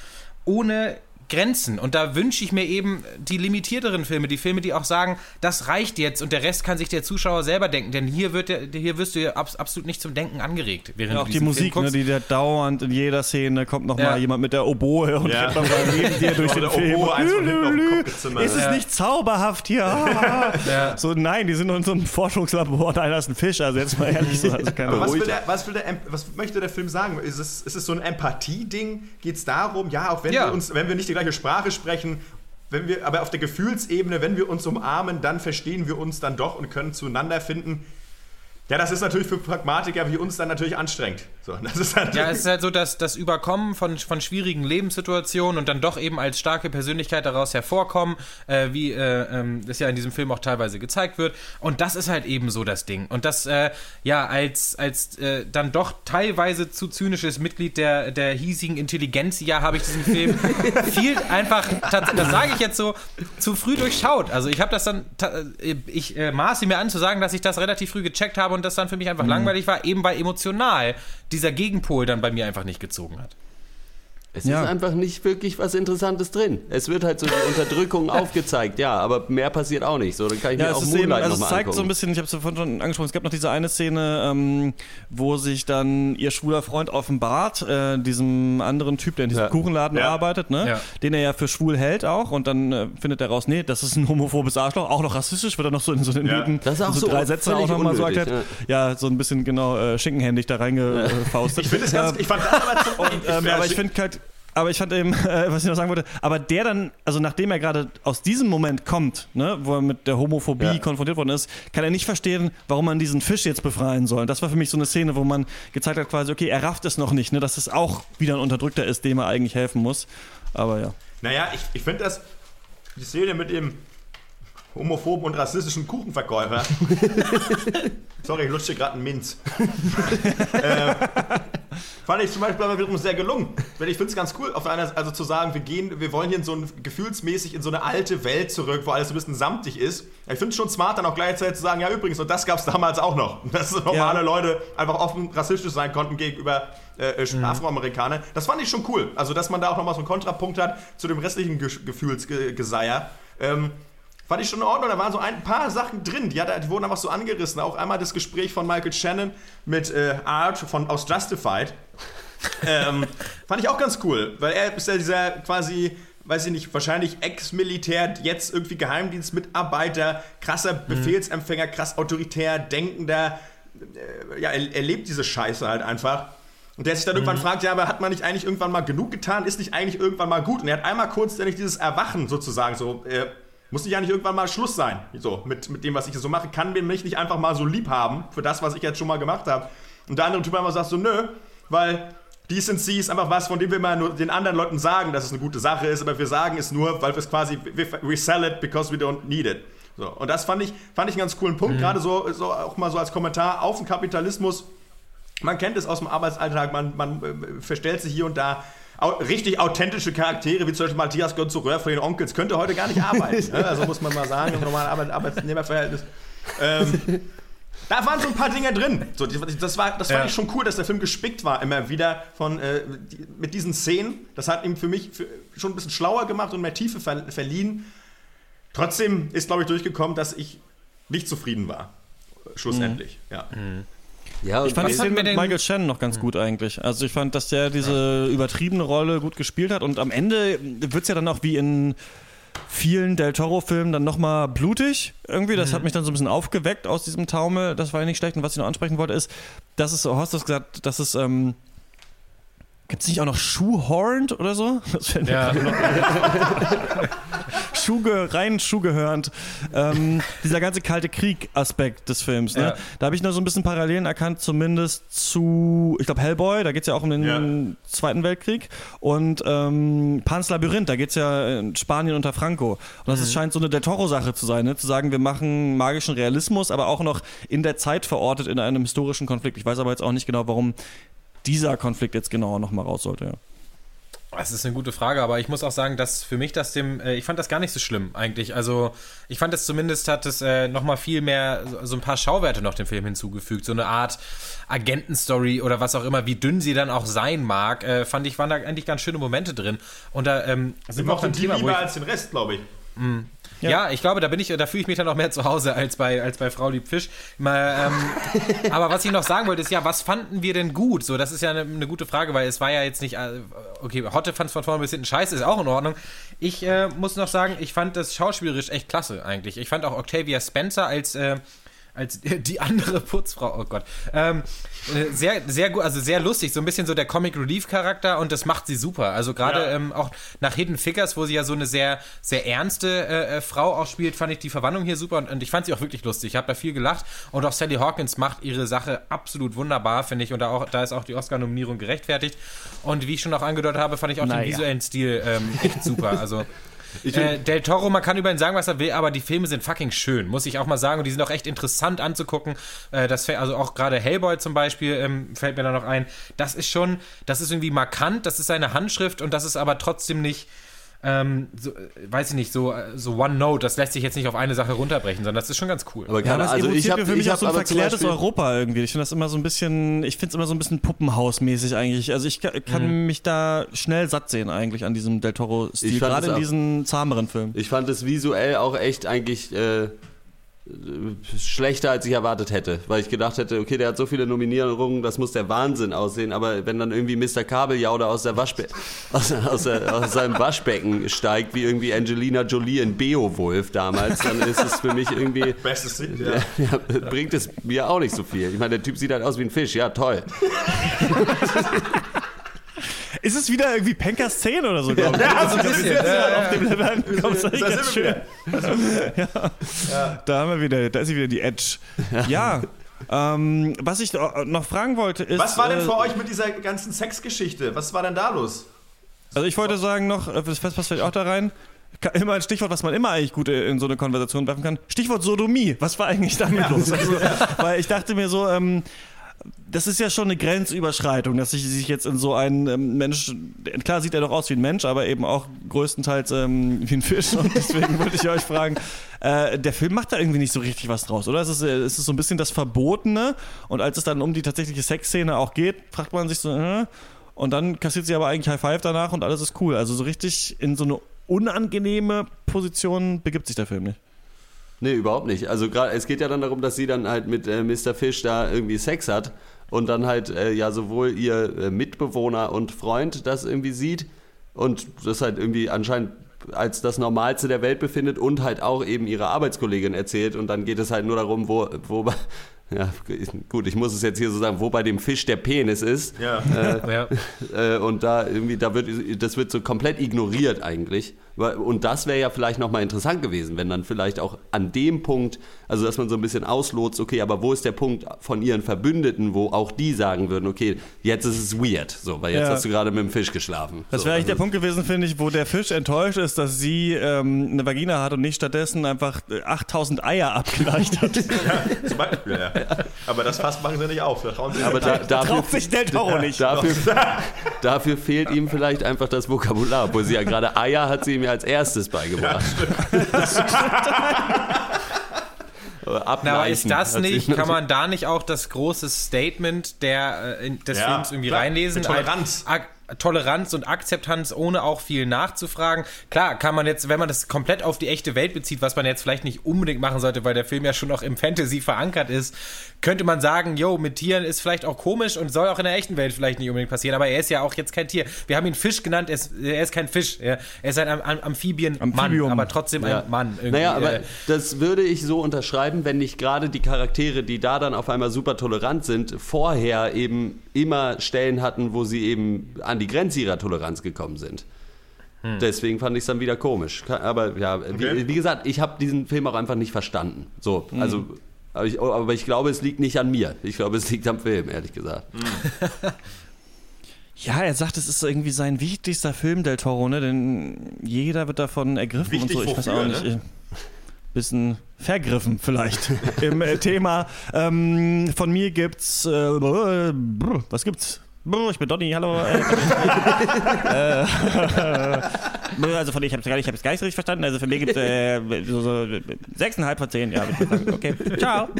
Speaker 4: ohne Grenzen. Und da wünsche ich mir eben die limitierteren Filme, die Filme, die auch sagen, das reicht jetzt und der Rest kann sich der Zuschauer selber denken. Denn hier, wird der, hier wirst du ja abs absolut nicht zum Denken angeregt. Während
Speaker 1: Ja,
Speaker 4: du
Speaker 1: auch die Musik, ne, die da dauernd in jeder Szene kommt noch
Speaker 4: Ja.
Speaker 1: mal jemand mit der Oboe und
Speaker 3: Ja.
Speaker 1: mal neben dir durch
Speaker 3: Oder
Speaker 1: den
Speaker 3: der
Speaker 1: Film.
Speaker 3: Oboe eins von hinten auf den
Speaker 1: Lü,
Speaker 3: Kopf
Speaker 1: lü,
Speaker 3: gezimmert.
Speaker 1: Ist es
Speaker 4: Ja.
Speaker 1: nicht zauberhaft hier?
Speaker 4: Ja.
Speaker 1: So, nein, die sind in so einem Forschungslabor und einer ist ein Fisch, also jetzt mal ehrlich so. Also
Speaker 3: was, will der, was, will der, Em- was möchte der Film sagen? Ist es, ist es so ein Empathie-Ding? Geht es darum, ja, auch wenn,
Speaker 4: Ja.
Speaker 3: Wir uns, wenn wir nicht die gleiche Sprache sprechen, wenn wir, aber auf der Gefühlsebene, wenn wir uns umarmen, dann verstehen wir uns dann doch und können zueinander finden. Ja, das ist natürlich für Pragmatiker wie uns dann natürlich anstrengend. So, halt
Speaker 4: Ja, es ist halt so, dass das Überkommen von, von schwierigen Lebenssituationen und dann doch eben als starke Persönlichkeit daraus hervorkommen, äh, wie äh, ähm, das ja in diesem Film auch teilweise gezeigt wird. Und das ist halt eben so das Ding. Und das, äh, ja, als, als äh, dann doch teilweise zu zynisches Mitglied der, der hiesigen Intelligenz, ja, habe ich diesen Film viel einfach, das sage ich jetzt so, zu früh durchschaut. Also ich habe das dann, äh, ich äh, maße mir an zu sagen, dass ich das relativ früh gecheckt habe und das dann für mich einfach langweilig war, eben weil emotional dieser Gegenpol dann bei mir einfach nicht gezogen hat.
Speaker 2: Es
Speaker 1: Ja.
Speaker 2: ist einfach nicht wirklich was Interessantes drin. Es wird halt so die Unterdrückung aufgezeigt, ja, aber mehr passiert auch nicht. So, dann kann ich
Speaker 1: Ja,
Speaker 2: mir
Speaker 1: es,
Speaker 2: auch
Speaker 1: ist eben, also es zeigt so ein bisschen, ich habe es ja vorhin schon angesprochen, es gab noch diese eine Szene, ähm, wo sich dann ihr schwuler Freund offenbart, äh, diesem anderen Typ, der in diesem
Speaker 2: Ja.
Speaker 1: Kuchenladen
Speaker 3: Ja.
Speaker 1: arbeitet, ne?
Speaker 4: Ja.
Speaker 1: den er ja für schwul hält auch und dann äh, findet er raus, nee, das ist ein homophobes Arschloch, auch noch rassistisch, wird er noch so in so den
Speaker 3: Ja.
Speaker 1: Neben,
Speaker 2: Das ist auch
Speaker 1: so,
Speaker 2: so
Speaker 1: drei Sätze auch nochmal so erklärt. Ja. so ein bisschen genau äh, schinkenhändig da reingefaustet.
Speaker 3: Ich finde es ganz, ich fand das aber zum,
Speaker 1: Ähm, aber ich finde halt, aber ich fand eben, äh, was ich noch sagen wollte, aber der dann, also nachdem er gerade aus diesem Moment kommt, ne, wo er mit der Homophobie
Speaker 2: Ja.
Speaker 1: konfrontiert worden ist, kann er nicht verstehen, warum man diesen Fisch jetzt befreien soll. Das war für mich so eine Szene, wo man gezeigt hat, quasi, okay, er rafft es noch nicht, ne, dass es auch wieder ein Unterdrückter ist, dem er eigentlich helfen muss. Aber ja.
Speaker 3: Naja, ich, ich finde das. die Szene mit dem homophoben und rassistischen Kuchenverkäufer. Sorry, ich lutsche gerade einen Minz. äh, fand ich zum Beispiel aber wiederum sehr gelungen. Weil ich finde es ganz cool, auf einer, also zu sagen, wir gehen, wir wollen hier in so ein, gefühlsmäßig in so eine alte Welt zurück, wo alles so ein bisschen samtig ist. Ich finde es schon smart, dann auch gleichzeitig zu sagen, ja übrigens, und das gab es damals auch noch. Dass normale
Speaker 1: Ja.
Speaker 3: Leute einfach offen rassistisch sein konnten gegenüber äh, äh, Afroamerikanern. Das fand ich schon cool. Also, dass man da auch nochmal so einen Kontrapunkt hat zu dem restlichen Ge Gefühlsgeseier. Ähm, Fand ich schon in Ordnung. Da waren so ein paar Sachen drin, die, hat, die wurden einfach so angerissen. Auch einmal das Gespräch von Michael Shannon mit äh, Art von, aus Justified. ähm, fand ich auch ganz cool, weil er ist ja dieser quasi, weiß ich nicht, wahrscheinlich Ex-Militär, jetzt irgendwie Geheimdienstmitarbeiter, krasser Befehlsempfänger, krass autoritär, denkender. Äh, ja, er, er lebt diese Scheiße halt einfach. Und der sich dann irgendwann fragt, ja, aber hat man nicht eigentlich irgendwann mal genug getan? Ist nicht eigentlich irgendwann mal gut? Und er hat einmal kurz nämlich dieses Erwachen sozusagen so. Äh, muss nicht eigentlich irgendwann mal Schluss sein, so, mit, mit dem, was ich so mache? Kann mir mich nicht einfach mal so lieb haben für das, was ich jetzt schon mal gemacht habe? Und der andere Typ einfach sagt so, nö, weil Decency ist einfach was, von dem wir mal nur den anderen Leuten sagen, dass es eine gute Sache ist, aber wir sagen es nur, weil wir es quasi, we, we sell it because we don't need it. So, und das fand ich, fand ich einen ganz coolen Punkt, gerade so, so auch mal so als Kommentar auf den Kapitalismus. Man kennt es aus dem Arbeitsalltag, man, man äh, verstellt sich hier und da. Richtig authentische Charaktere, wie zum Beispiel Matthias Gonzo-Röhr von den Onkels, könnte heute gar nicht arbeiten. ne? Also muss man mal sagen, im normalen Arbeit Arbeitnehmerverhältnis. Ähm, da waren so ein paar Dinge drin. So, das war, das fand
Speaker 4: Ja.
Speaker 3: ich schon cool, dass der Film gespickt war, immer wieder von, äh, die, mit diesen Szenen. Das hat ihm für mich für, schon ein bisschen schlauer gemacht und mehr Tiefe ver verliehen. Trotzdem ist, glaube ich, durchgekommen, dass ich nicht zufrieden war. Schlussendlich, ja.
Speaker 2: Ja,
Speaker 1: Ich fand
Speaker 4: wir
Speaker 1: mit Michael Shannon noch ganz gut eigentlich. Also ich fand, dass der diese übertriebene Rolle gut gespielt hat und am Ende wird es ja dann auch wie in vielen Del Toro-Filmen dann nochmal blutig irgendwie. Das hat mich dann so ein bisschen aufgeweckt aus diesem Taumel. Das war ja nicht schlecht. Und was ich noch ansprechen wollte ist, dass es, Horst hat gesagt, dass es, ähm, gibt es nicht auch noch Shoehorned oder so? Das fällt mir
Speaker 4: Ja.
Speaker 1: gerade noch Schuhge rein Schuhgehörend. Ähm, dieser ganze kalte Krieg-Aspekt des Films. Ne?
Speaker 4: Ja.
Speaker 1: Da habe ich noch so ein bisschen Parallelen erkannt, zumindest zu, ich glaube, Hellboy, da geht es ja auch um den
Speaker 3: Ja.
Speaker 1: Zweiten Weltkrieg. Und ähm, Pans Labyrinth, da geht es ja in Spanien unter Franco. Und das ist, scheint so eine Del Toro-Sache zu sein, ne? zu sagen, wir machen magischen Realismus, aber auch noch in der Zeit verortet in einem historischen Konflikt. Ich weiß aber jetzt auch nicht genau, warum dieser Konflikt jetzt genauer nochmal raus sollte. Ja.
Speaker 4: Das ist eine gute Frage, aber ich muss auch sagen, dass für mich das dem, äh, ich fand das gar nicht so schlimm eigentlich. Also ich fand es zumindest hat es äh, nochmal viel mehr, so, so ein paar Schauwerte noch dem Film hinzugefügt. So eine Art Agentenstory oder was auch immer, wie dünn sie dann auch sein mag, äh, fand ich, waren da eigentlich ganz schöne Momente drin. Und da ähm,
Speaker 3: Ich
Speaker 4: sind wir auch
Speaker 3: die
Speaker 4: Thema,
Speaker 3: lieber
Speaker 4: ich,
Speaker 3: als den Rest, glaube ich.
Speaker 4: Ja. ich glaube, da bin ich, da fühle ich mich dann auch mehr zu Hause als bei, als bei Frau Lieb Fisch. Mal, ähm, aber was ich noch sagen wollte, ist ja, was fanden wir denn gut? So, das ist ja eine, eine gute Frage, weil es war ja jetzt nicht, äh, okay, Hotte fand es von vorne bis hinten scheiße, ist auch in Ordnung. Ich äh, muss noch sagen, ich fand das schauspielerisch echt klasse eigentlich. Ich fand auch Octavia Spencer als, äh, als die andere Putzfrau, oh Gott, ähm, äh, sehr, sehr gut, also sehr lustig, so ein bisschen so der Comic Relief Charakter und das macht sie super. Also gerade
Speaker 3: Ja.
Speaker 4: ähm, auch nach Hidden Figures, wo sie ja so eine sehr, sehr ernste äh, äh, Frau auch spielt, fand ich die Verwandlung hier super und, und ich fand sie auch wirklich lustig. Ich habe da viel gelacht und auch Sally Hawkins macht ihre Sache absolut wunderbar, finde ich. Und da, auch, da ist auch die Oscar-Nominierung gerechtfertigt. Und wie ich schon auch angedeutet habe, fand ich auch
Speaker 1: Naja.
Speaker 4: den visuellen Stil ähm, echt super. Also äh, Del Toro, man kann über ihn sagen, was er will, aber die Filme sind fucking schön, muss ich auch mal sagen. Und die sind auch echt interessant anzugucken. Äh, das, fällt- also auch gerade Hellboy zum Beispiel ähm, fällt mir da noch ein. Das ist schon, das ist irgendwie markant, das ist seine Handschrift und das ist aber trotzdem nicht. Ähm, so, äh, weiß ich nicht, so, äh, so One Note, das lässt sich jetzt nicht auf eine Sache runterbrechen, sondern das ist schon ganz cool.
Speaker 2: aber
Speaker 1: Ja, das
Speaker 2: also ich habe
Speaker 1: für mich
Speaker 2: ich
Speaker 1: auch
Speaker 2: hab
Speaker 1: so ein verklärtes Europa irgendwie. Ich finde das immer so ein bisschen, ich finde es immer so ein bisschen Puppenhausmäßig eigentlich. Also ich ka- kann mich da schnell satt sehen eigentlich an diesem Del Toro-Stil,
Speaker 2: Ich fand
Speaker 1: gerade in diesen zahmeren Filmen.
Speaker 2: Ich fand es visuell auch echt eigentlich äh, schlechter, als ich erwartet hätte. Weil ich gedacht hätte, okay, der hat so viele Nominierungen, das muss der Wahnsinn aussehen. Aber wenn dann irgendwie Mr. Kabeljauder aus, der Waschbe aus, aus, der, aus seinem Waschbecken steigt, wie irgendwie Angelina Jolie in Beowulf damals, dann ist es für mich irgendwie...
Speaker 3: Bestes Szene, ja.
Speaker 2: Ja, bringt es mir auch nicht so viel. Ich meine, der Typ sieht halt aus wie ein Fisch. Ja, toll.
Speaker 1: Ist es wieder irgendwie Pankers 10 oder so, glaube ich?
Speaker 3: Ja,
Speaker 1: also,
Speaker 3: bisschen,
Speaker 1: sind jetzt
Speaker 3: ja, ja.
Speaker 1: auf dem Level angekommen. Das ist
Speaker 3: Da
Speaker 1: ganz schön. Ja. Da haben wir wieder, da ist wieder die Edge. Ja. Ähm, was ich noch fragen wollte ist.
Speaker 3: Was war denn
Speaker 1: äh,
Speaker 3: für euch mit dieser ganzen Sexgeschichte? Was war denn da los?
Speaker 1: Also ich wollte sagen noch, äh, das passt vielleicht auch da rein. Immer ein Stichwort, was man immer eigentlich gut äh, in so eine Konversation werfen kann. Stichwort Sodomie. Was war eigentlich damit los? Also, weil ich dachte mir so, ähm, das ist ja schon eine Grenzüberschreitung, dass sich sich jetzt in so einen ähm, Mensch, klar sieht er doch aus wie ein Mensch, aber eben auch größtenteils ähm, wie ein Fisch. Und deswegen wollte ich euch fragen, äh, der Film macht da irgendwie nicht so richtig was draus, oder? Es ist, äh, es ist so ein bisschen das Verbotene und als es dann um die tatsächliche Sexszene auch geht, fragt man sich so, äh, und dann kassiert sie aber eigentlich High Five danach und alles ist cool. Also so richtig in so eine unangenehme Position begibt sich der Film nicht.
Speaker 2: Nee, überhaupt nicht. Also gerade es geht ja dann darum, dass sie dann halt mit äh, Mr. Fish da irgendwie Sex hat und dann halt äh, ja sowohl ihr äh, Mitbewohner und Freund das irgendwie sieht und das halt irgendwie anscheinend als das Normalste der Welt befindet und halt auch eben ihre Arbeitskollegin erzählt und dann geht es halt nur darum, wo, wo bei- ja gut, ich muss es jetzt hier so sagen, wo bei dem Fisch der Penis ist.
Speaker 3: Ja.
Speaker 4: Ja.
Speaker 2: Äh, und da irgendwie, da wird, das wird so komplett ignoriert eigentlich. Und das wäre ja vielleicht nochmal interessant gewesen, wenn dann vielleicht auch an dem Punkt, also dass man so ein bisschen auslotst, okay, aber wo ist der Punkt von ihren Verbündeten, wo auch die sagen würden, okay, jetzt ist es weird, so, weil jetzt
Speaker 1: Ja.
Speaker 2: hast du gerade mit dem Fisch geschlafen.
Speaker 1: Das
Speaker 2: so,
Speaker 1: wäre eigentlich der
Speaker 2: also-
Speaker 1: Punkt gewesen, finde ich, wo der Fisch enttäuscht ist, dass sie ähm, eine Vagina hat und nicht stattdessen einfach äh, 8000 Eier abgeleicht hat.
Speaker 3: Zum Beispiel, ja. Aber das Fass machen sie nicht auf. Da trauen sie
Speaker 2: Aber da, dafür,
Speaker 1: Traut sich Del Toro nicht.
Speaker 2: dafür, dafür fehlt ihm vielleicht einfach das Vokabular, obwohl sie ja gerade Eier hat sie ihm ja als erstes beigebracht. Aber
Speaker 4: Na, aber ist
Speaker 2: ableichen
Speaker 4: das nicht, kann man da nicht auch das große Statement der, äh, des
Speaker 3: Ja,
Speaker 4: Films irgendwie
Speaker 3: klar.
Speaker 4: reinlesen?
Speaker 3: Toleranz.
Speaker 4: Ak Toleranz und Akzeptanz, ohne auch viel nachzufragen. Klar, kann man jetzt, wenn man das komplett auf die echte Welt bezieht, was man jetzt vielleicht nicht unbedingt machen sollte, weil der Film ja schon auch im Fantasy verankert ist, könnte man sagen, yo, mit Tieren ist vielleicht auch komisch und soll auch in der echten Welt vielleicht nicht unbedingt passieren, aber er ist ja auch jetzt kein Tier. Wir haben ihn Fisch genannt, er ist, er ist kein Fisch. Er, ist ein Am Am Amphibienmann,
Speaker 1: Amphibium.
Speaker 4: aber trotzdem
Speaker 2: Ja.
Speaker 4: ein Mann. Irgendwie.
Speaker 2: Naja, aber
Speaker 4: Äh,
Speaker 2: das würde ich so unterschreiben, wenn nicht gerade die Charaktere, die da dann auf einmal super tolerant sind, vorher eben immer Stellen hatten, wo sie eben an die Grenze ihrer Toleranz gekommen sind. Deswegen fand ich es dann wieder komisch. Aber ja,
Speaker 3: Okay.
Speaker 2: wie, wie gesagt, ich habe diesen Film auch einfach nicht verstanden. So, also, aber ich, aber ich glaube, es liegt nicht an mir. Ich glaube, es liegt am Film, ehrlich gesagt.
Speaker 1: Ja, er sagt, es ist irgendwie sein wichtigster Film, Del Toro, ne? Denn jeder wird davon ergriffen
Speaker 3: Wichtig
Speaker 1: und so. Ich weiß auch nicht.
Speaker 3: ne?
Speaker 1: äh, Bisschen vergriffen vielleicht im äh, Thema. Ähm, von mir gibt's. Äh, brr, was gibt's? Ich bin Donny, hallo. Äh, äh, also von ich habe es gar nicht, ich habe es gar nicht so richtig verstanden. Also für mich gibt es äh, so, so sechseinhalb von zehn. Ja, okay. Ciao.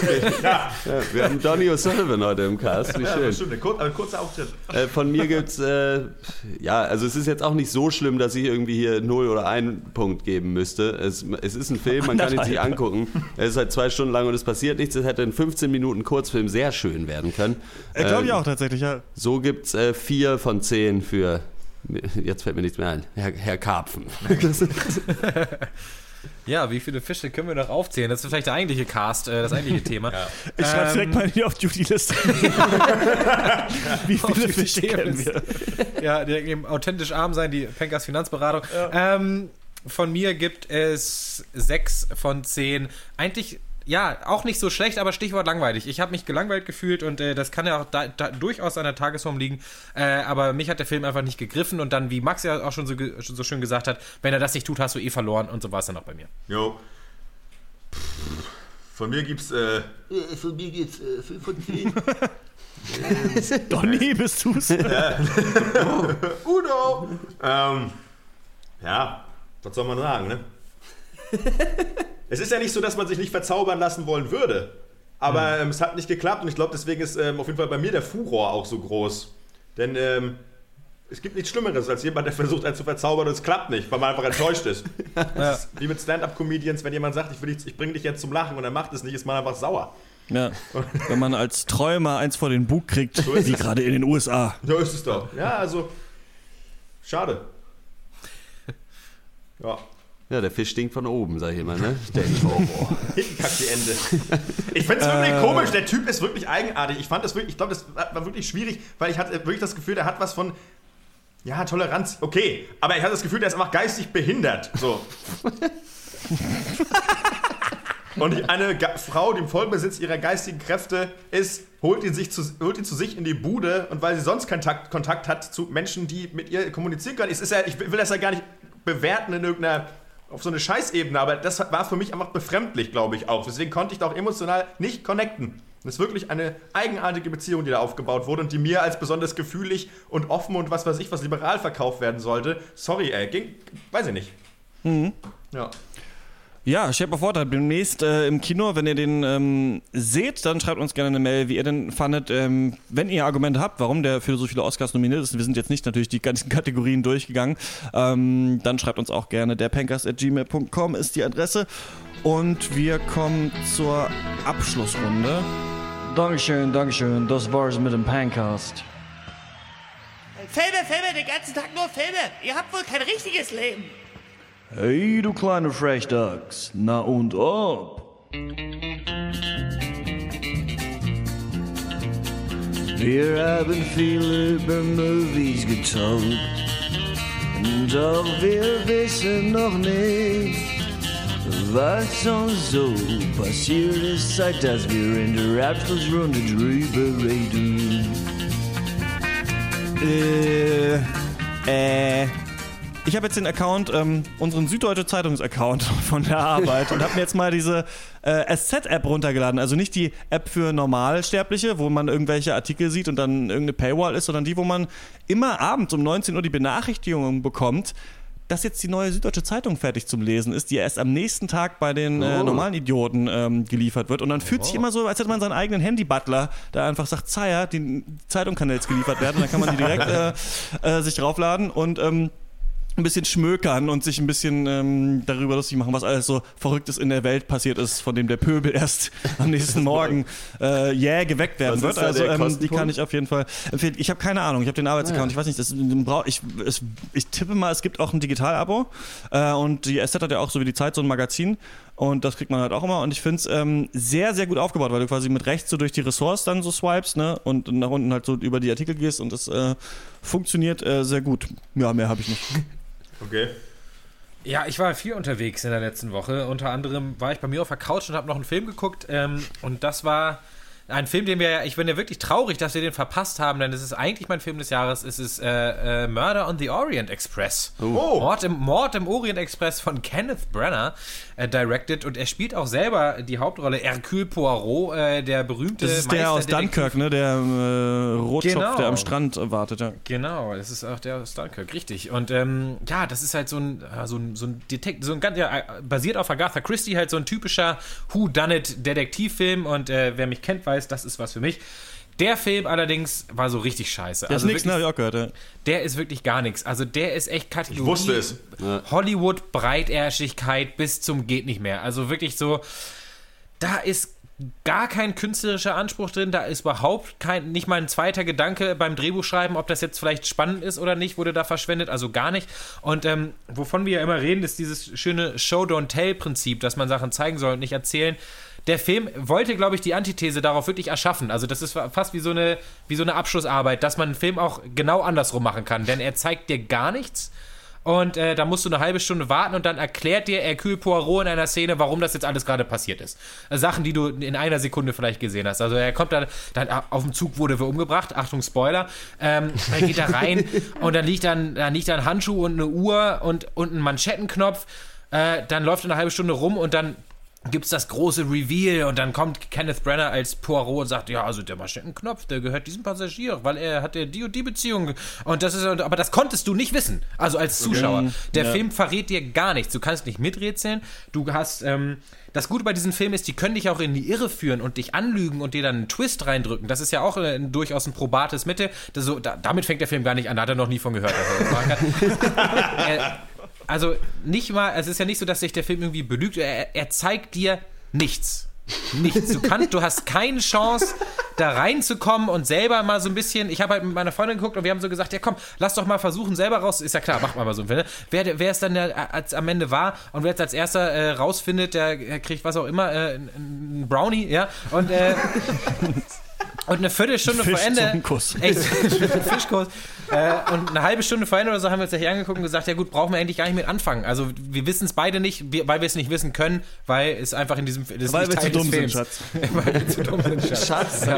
Speaker 1: Brr.
Speaker 2: Ja, wir haben Donny O'Sullivan heute im Cast. Wie
Speaker 3: Ja,
Speaker 2: schön.
Speaker 3: das stimmt. Ein, kur ein kurzer Auftritt.
Speaker 2: Äh, von mir gibt's äh, ja, also es ist jetzt auch nicht so schlimm, dass ich irgendwie hier 0 oder 1 Punkt geben müsste. Es, es ist ein Film, man kann ihn sich angucken. Es ist halt zwei Stunden lang und es passiert nichts. Es hätte ein 15 Minuten Kurzfilm sehr schön werden können.
Speaker 1: Äh, Glaube ich
Speaker 2: Ähm,
Speaker 1: auch tatsächlich, ja.
Speaker 2: So gibt's äh, vier von zehn für jetzt fällt mir nichts mehr ein. Herr, Herr Karpfen.
Speaker 4: Ja, wie viele Fische können wir noch aufzählen? Das ist vielleicht der eigentliche Cast, äh, das eigentliche Thema.
Speaker 1: Ich schreibe
Speaker 4: Ähm,
Speaker 1: direkt mal in die Off-Duty-Liste. Wie viele Fische kennen wir?
Speaker 4: ja, die eben authentisch arm sein, die Penkers Finanzberatung. Ähm, von mir gibt es sechs von zehn. Eigentlich, ja, auch nicht so schlecht, aber Stichwort langweilig. Ich habe mich gelangweilt gefühlt und äh, das kann ja auch da, da, durchaus an der Tagesform liegen. Äh, aber mich hat der Film einfach nicht gegriffen und dann, wie Max ja auch schon so, so schön gesagt hat, wenn er das nicht tut, hast du eh verloren und so war es dann auch bei mir.
Speaker 3: Jo. Von mir gibt's. Äh,
Speaker 5: Von mir geht's äh, 5 von 10.
Speaker 1: Donny, bist du's?
Speaker 3: Udo! Ähm, ja, was soll man sagen, ne? Es ist ja nicht so, dass man sich nicht verzaubern lassen wollen würde. Aber ähm, es hat nicht geklappt und ich glaube, deswegen ist ähm, auf jeden Fall bei mir der Furor auch so groß. Denn ähm, es gibt nichts Schlimmeres als jemand, der versucht, einen zu verzaubern und es klappt nicht, weil man einfach enttäuscht ist. Das ist wie mit Stand-Up-Comedians, wenn jemand sagt, ich, dich, ich bringe dich jetzt zum Lachen und er macht es nicht, ist man einfach sauer.
Speaker 1: Ja. Wenn man als Träumer eins vor den Bug kriegt,
Speaker 3: ist
Speaker 1: wie gerade in den USA.
Speaker 3: So ist es doch. Ja, also, schade. Ja.
Speaker 2: Ja, der Fisch stinkt von oben, sag ich immer, ne? Der Toro.
Speaker 3: Hinten kackt die Ende. Ich finde es wirklich komisch. Der Typ ist wirklich eigenartig. Ich fand das wirklich, ich glaube, das war wirklich schwierig, weil ich hatte wirklich das Gefühl, der hat was von. Ja, Toleranz, okay. Aber ich hatte das Gefühl, der ist einfach geistig behindert. So. und eine Ga Frau, die im Vollbesitz ihrer geistigen Kräfte ist, holt ihn, sich zu, holt ihn zu sich in die Bude und weil sie sonst Kontakt, Kontakt hat zu Menschen, die mit ihr kommunizieren können. Es ist ja, ich will das ja gar nicht bewerten in irgendeiner auf so eine Scheißebene, aber das war für mich einfach befremdlich, glaube ich auch. Deswegen konnte ich da auch emotional nicht connecten. Das ist wirklich eine eigenartige Beziehung, die da aufgebaut wurde und die mir als besonders gefühlig und offen und was weiß ich, was liberal verkauft werden sollte. Sorry, ey, ging, weiß ich nicht. Ja.
Speaker 1: Ja, Shape of Water demnächst äh, im Kino. Wenn ihr den ähm, seht, dann schreibt uns gerne eine Mail, wie ihr den fandet. Ähm, wenn ihr Argumente habt, warum der für so viele Oscars nominiert ist, wir sind jetzt nicht natürlich die ganzen Kategorien durchgegangen, ähm, dann schreibt uns auch gerne. derpankers.gmail.com ist die Adresse. Und wir kommen zur Abschlussrunde.
Speaker 8: Dankeschön, Dankeschön. Das war's mit dem Pancast.
Speaker 9: Filme, Filme, den ganzen Tag nur Filme. Ihr habt wohl kein richtiges Leben.
Speaker 8: Hey, du kleine Frechdachs. Na und ob? Wir haben viel über Movies getalkt. Doch wir wissen noch nicht, was uns so passiert ist, seit dass wir in der Abschlussrunde drüber reden.
Speaker 1: Äh, äh. Ich habe jetzt den Account, ähm, unseren Süddeutsche Zeitungs-Account von der Arbeit und habe mir jetzt mal diese äh, SZ-App runtergeladen. Also nicht die App für Normalsterbliche, wo man irgendwelche Artikel sieht und dann irgendeine Paywall ist, sondern die, wo man immer abends um 19 Uhr die Benachrichtigung bekommt, dass jetzt die neue Süddeutsche Zeitung fertig zum Lesen ist, die erst am nächsten Tag bei den äh, normalen Idioten ähm, geliefert wird. Und dann fühlt sich immer so, als hätte man seinen eigenen Handy-Butler, der einfach sagt, Zeier, die Zeitung kann jetzt geliefert werden. Und dann kann man die direkt äh, äh, sich draufladen und ähm, ein bisschen schmökern und sich ein bisschen ähm, darüber lustig machen, was alles so Verrücktes in der Welt passiert ist, von dem der Pöbel erst am nächsten Morgen äh, jäh geweckt werden wird. Also ähm, die kann ich auf jeden Fall empfehlen. Ich habe keine Ahnung, ich habe den Arbeitsaccount, ich weiß nicht, das, brau- ich, es, ich tippe mal, es gibt auch ein Digital-Abo äh, und die SZ hat ja auch so wie die Zeit so ein Magazin und das kriegt man halt auch immer und ich finde es ähm, sehr, sehr gut aufgebaut, weil du quasi mit rechts so durch die Ressorts dann so swipes ne? und nach unten halt so über die Artikel gehst und das äh, funktioniert äh, sehr gut. Ja, mehr habe ich nicht.
Speaker 3: Okay.
Speaker 4: Ja, ich war viel unterwegs in der letzten Woche. Unter anderem war ich bei mir auf der Couch und habe noch einen Film geguckt. Ähm, und das war ein Film, den wir, ja- ich bin ja wirklich traurig, dass wir den verpasst haben, denn es ist eigentlich mein Film des Jahres. Es ist äh, äh, Murder on the Orient Express.
Speaker 3: Oh.
Speaker 4: Mord, im, Mord im Orient Express von Kenneth Branagh äh, directed und er spielt auch selber die Hauptrolle Hercule Poirot, äh, der berühmte
Speaker 1: Das ist der aus Dunkirk, ne? Der äh, Rotschopf,
Speaker 4: Genau.
Speaker 1: der am Strand äh, wartet, ja.
Speaker 4: Genau, das ist auch der aus Dunkirk, richtig. Und ähm, ja, das ist halt so ein, äh, so ein, so ein Detekt, so ein ganz, ja, basiert auf Agatha Christie, halt so ein typischer Who-Done-It-Detektivfilm. Und äh, wer mich kennt, weiß, das ist was für mich. Der Film allerdings war so richtig scheiße.
Speaker 1: Der ist
Speaker 4: also
Speaker 1: ne? Hab ich auch gehört, ja.
Speaker 4: der ist wirklich gar nichts. Also der ist echt Kategorie.
Speaker 3: Ich wusste es.
Speaker 4: Hollywood Breitärschigkeit bis zum geht nicht mehr. Also wirklich so, da ist gar kein künstlerischer Anspruch drin, da ist überhaupt kein, nicht mal ein zweiter Gedanke beim Drehbuchschreiben, ob das jetzt vielleicht spannend ist oder nicht, wurde da verschwendet, also gar nicht. Und ähm, wovon wir ja immer reden, ist dieses schöne Show-Don't-Tell-Prinzip, dass man Sachen zeigen soll und nicht erzählen. Der Film wollte, glaube ich, die Antithese darauf wirklich erschaffen. Also das ist fast wie so eine, wie so eine Abschlussarbeit, dass man einen Film auch genau andersrum machen kann. Denn er zeigt dir gar nichts, und äh, da musst du eine halbe Stunde warten und dann erklärt dir Hercule Poirot in einer Szene, warum das jetzt alles gerade passiert ist. Äh, Sachen, die du in einer Sekunde vielleicht gesehen hast. Also er kommt da, dann auf dem Zug wurde wir umgebracht, Achtung Spoiler. Ähm, er geht da rein und dann liegt dann, da liegt da ein Handschuh und eine Uhr und, und ein Manschettenknopf. Äh, dann läuft er eine halbe Stunde rum und dann gibt's das große Reveal und dann kommt Kenneth Brenner als Poirot und sagt, ja, also der Manschettenknopf, der gehört diesem Passagier, weil er hat ja die und die Beziehung und das ist, aber das konntest du nicht wissen, also als Zuschauer. Der Film verrät dir gar nichts, du kannst nicht miträtseln, du hast, ähm, das Gute bei diesen Filmen ist, die können dich auch in die Irre führen und dich anlügen und dir dann einen Twist reindrücken. Das ist ja auch äh, durchaus ein probates Mittel. Das so, da, damit fängt der Film gar nicht an, da hat er noch nie von gehört. dass Äh, also nicht mal, es ist ja nicht so, dass sich der Film irgendwie belügt. Er, er zeigt dir nichts. Nichts. Du kannst, du hast keine Chance, da reinzukommen und selber mal so ein bisschen. Ich habe halt mit meiner Freundin geguckt und wir haben so gesagt, ja komm, lass doch mal versuchen, selber raus. Ist ja klar, macht man mal so einen Film. ne? Wer, wer es dann der, als am Ende war und wer jetzt als erster äh, rausfindet, der äh, kriegt was auch immer, äh, einen Brownie, ja. Und äh, und eine Viertelstunde
Speaker 1: Fisch
Speaker 4: vor Ende.
Speaker 1: zum Kuss.
Speaker 4: Echt, Fischkuss. Äh, und eine halbe Stunde vorhin oder so haben wir uns das hier angeguckt und gesagt, ja gut, brauchen wir eigentlich gar nicht mit anfangen. Also wir wissen es beide nicht, wir, weil wir es nicht wissen können, weil es einfach in diesem das ist
Speaker 1: Weil wir zu
Speaker 4: Teil des
Speaker 1: dumm sind. Schatz.
Speaker 4: weil wir zu dumm sind, Schatz.
Speaker 2: Schatz,
Speaker 4: Ja,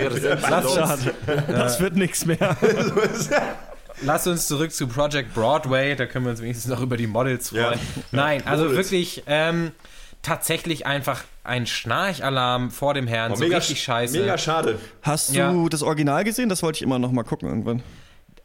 Speaker 4: uns,
Speaker 1: Schade. Das wird nichts mehr.
Speaker 4: lass uns zurück zu Project Broadway, da können wir uns wenigstens noch über die Models freuen.
Speaker 3: Ja.
Speaker 4: Nein, also
Speaker 3: Models.
Speaker 4: wirklich ähm, tatsächlich einfach ein Schnarchalarm vor dem Herrn,
Speaker 3: Oh,
Speaker 4: so
Speaker 3: mega,
Speaker 4: richtig scheiße.
Speaker 3: mega schade.
Speaker 1: Hast du
Speaker 4: Ja.
Speaker 1: das Original gesehen? Das wollte ich immer noch mal gucken irgendwann.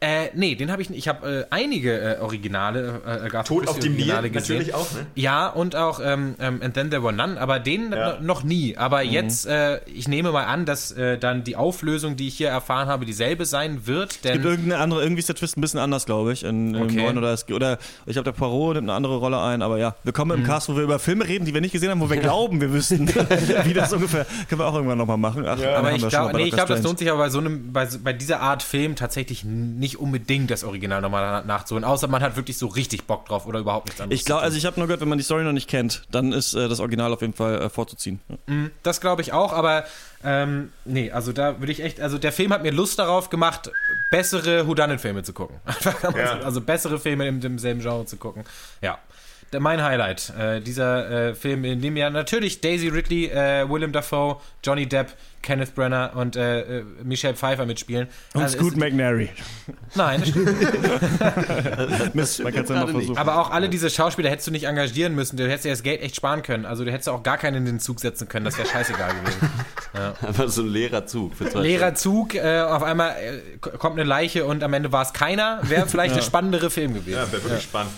Speaker 4: Äh, nee, den habe ich nicht. Ich habe äh, einige äh, Originale, äh, Agatha
Speaker 3: Tod auf dem Nil
Speaker 4: gesehen.
Speaker 3: natürlich auch, ne?
Speaker 4: Ja, und auch ähm, ähm, And Then There Were None, aber den
Speaker 3: Ja.
Speaker 4: noch nie. Aber
Speaker 1: Mhm.
Speaker 4: jetzt, äh, ich nehme mal an, dass äh, dann die Auflösung, die ich hier erfahren habe, dieselbe sein wird.
Speaker 1: Es gibt
Speaker 4: Denn
Speaker 1: irgendeine andere, irgendwie ist der Twist ein bisschen anders, glaube ich. In, im
Speaker 4: Okay.
Speaker 1: neuen oder, es, oder ich glaube, der Poirot nimmt eine andere Rolle ein. Aber ja, wir kommen im Cast, wo wir über Filme reden, die wir nicht gesehen haben, wo wir glauben, wir wüssten, wie das ungefähr. Können wir auch irgendwann nochmal machen. Ach,
Speaker 3: Ja.
Speaker 4: aber ich glaube, nee, ich glaube, das lohnt sich aber bei so einem, bei, bei dieser Art Film tatsächlich nicht unbedingt das Original nochmal na- nachzuholen. Außer man hat wirklich so richtig Bock drauf oder überhaupt nichts anderes.
Speaker 1: Ich glaube, also ich habe nur gehört, wenn man die Story noch nicht kennt, dann ist äh, das Original auf jeden Fall äh, vorzuziehen. Ja.
Speaker 4: Das glaube ich auch, aber ähm, nee, also da würde ich echt, also der Film hat mir Lust darauf gemacht, bessere Whodunit-Filme zu gucken. Man
Speaker 3: Ja.
Speaker 4: so- Also bessere Filme im demselben Genre zu gucken. Ja. Mein Highlight, äh, dieser äh, Film, in dem ja natürlich Daisy Ridley, äh, Willem Dafoe, Johnny Depp, Kenneth Brenner und äh, äh, Michelle Pfeiffer mitspielen.
Speaker 1: Und
Speaker 4: Also
Speaker 1: Scoot McNary.
Speaker 4: Nein.
Speaker 1: Mist, man kann es ja noch versuchen.
Speaker 4: aber auch alle diese Schauspieler hättest du nicht engagieren müssen. Du hättest dir das Geld echt sparen können. Also du hättest auch gar keinen in den Zug setzen können. Das wäre scheißegal gewesen.
Speaker 2: Einfach so ein leerer Zug für zwei
Speaker 4: leerer Zug, äh, auf einmal äh, kommt eine Leiche und am Ende war es keiner, wäre vielleicht der spannendere Film gewesen.
Speaker 3: Ja, wäre wirklich spannend.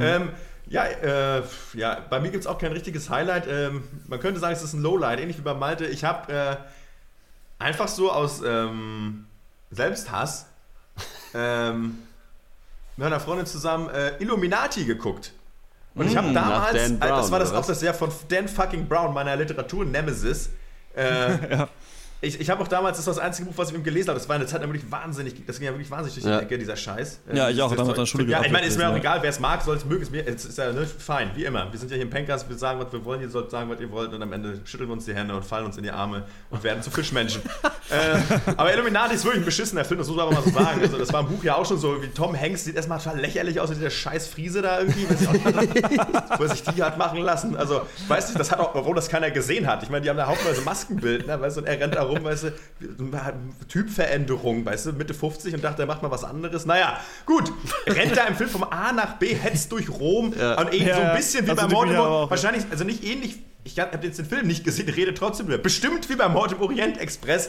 Speaker 3: Ähm, ja, äh, ja, bei mir gibt es auch kein richtiges Highlight. Ähm, man könnte sagen, es ist ein Lowlight, ähnlich wie bei Malte. Ich habe äh, einfach so aus ähm, Selbsthass ähm, mit meiner Freundin zusammen äh, Illuminati geguckt. Und ich habe
Speaker 2: nach
Speaker 3: damals, äh, das
Speaker 2: Brown,
Speaker 3: war das auch das Jahr von Dan fucking Brown, meiner Literatur-Nemesis. Äh, Ich, ich habe auch damals, das war das einzige Buch, was ich mit ihm gelesen habe. Das war eine Zeit wirklich wahnsinnig, das ging ja wirklich wahnsinnig durch die
Speaker 2: Ja.
Speaker 3: Decke, dieser Scheiß.
Speaker 1: Ja, ich auch,
Speaker 3: dieses
Speaker 1: damals an der Schule
Speaker 3: Ja, ich meine, ist mir auch
Speaker 1: gelesen,
Speaker 3: egal, wer es mag, soll es mögen, ist mir, es ist ja ne, fein, wie immer. Wir sind ja hier im Pencast, wir sagen, was wir wollen, ihr sollt sagen, was ihr wollt und am Ende schütteln wir uns die Hände und fallen uns in die Arme und werden zu Fischmenschen. äh, aber Illuminati ist wirklich ein beschissener Film, das muss man aber mal so sagen. Also, das war im Buch ja auch schon so, wie Tom Hanks sieht erstmal total lächerlich aus, mit dieser scheiß Friese da irgendwie, auch wo er sich die hat machen lassen. Also, weißt du, das hat auch, obwohl das keiner gesehen hat. Ich meine, die haben da haufenweise Maskenbild, ne, weißt du, und er rennt da rum, weißt du, Typveränderung, weißt du, Mitte 50 und dachte, er macht mal was anderes. Naja, gut, rennt da im Film vom A nach B, hetzt durch Rom
Speaker 2: Ja.
Speaker 3: und eben
Speaker 1: Ja,
Speaker 3: so ein bisschen wie
Speaker 1: Also
Speaker 3: bei
Speaker 1: die
Speaker 3: Mord im
Speaker 1: Bücher
Speaker 3: Orient.
Speaker 1: auch.
Speaker 3: Wahrscheinlich, also nicht ähnlich, ich habe jetzt den Film nicht gesehen, rede trotzdem drüber. Bestimmt wie bei Mord im Orient Express.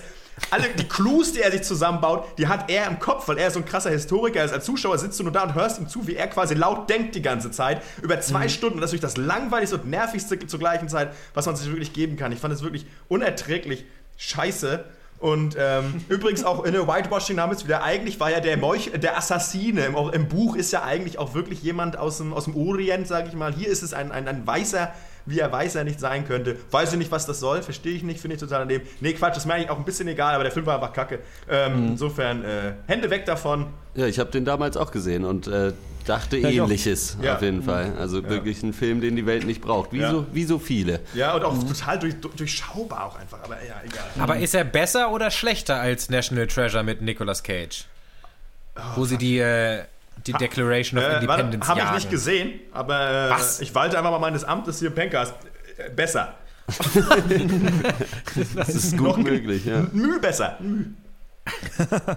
Speaker 3: Alle die Clues, die er sich zusammenbaut, die hat er im Kopf, weil er so ein krasser Historiker ist. Als Zuschauer sitzt du nur da und hörst ihm zu, wie er quasi laut denkt die ganze Zeit. Über zwei Stunden. Und das ist wirklich das langweiligste und nervigste zur gleichen Zeit, was man sich wirklich geben kann. Ich fand es wirklich unerträglich scheiße. Und ähm, übrigens auch in der Whitewashing-Name ist wieder, eigentlich war ja der Meuch, der Assassine. Im, Im Buch ist ja eigentlich auch wirklich jemand aus dem, aus dem Orient, sage ich mal. Hier ist es ein, ein, ein Weißer, wie er Weißer nicht sein könnte. Weiß ich nicht, was das soll, verstehe ich nicht, finde ich total daneben. Nee, Quatsch, ist mir eigentlich auch ein bisschen egal, aber der Film war einfach kacke. Ähm, Insofern, äh, Hände weg davon.
Speaker 2: Ja, ich habe den damals auch gesehen und äh, dachte
Speaker 1: auch.
Speaker 2: ähnliches
Speaker 3: Ja.
Speaker 2: auf jeden Fall. Also wirklich ein Film, den die Welt nicht braucht. Wie,
Speaker 3: Ja.
Speaker 2: so, wie so viele.
Speaker 3: Ja, und auch total durch, durchschaubar auch einfach, aber ja, egal.
Speaker 4: Aber ist er besser oder schlechter als National Treasure mit Nicolas Cage? Wo sie die, äh, die Declaration of
Speaker 3: Äh,
Speaker 4: Independence
Speaker 3: Habe ich nicht gesehen, aber äh,
Speaker 4: Was?
Speaker 3: ich walte einfach mal meines Amtes hier Pencast. Äh, besser.
Speaker 2: Das ist gut möglich, ja.
Speaker 3: Müh besser. Müh.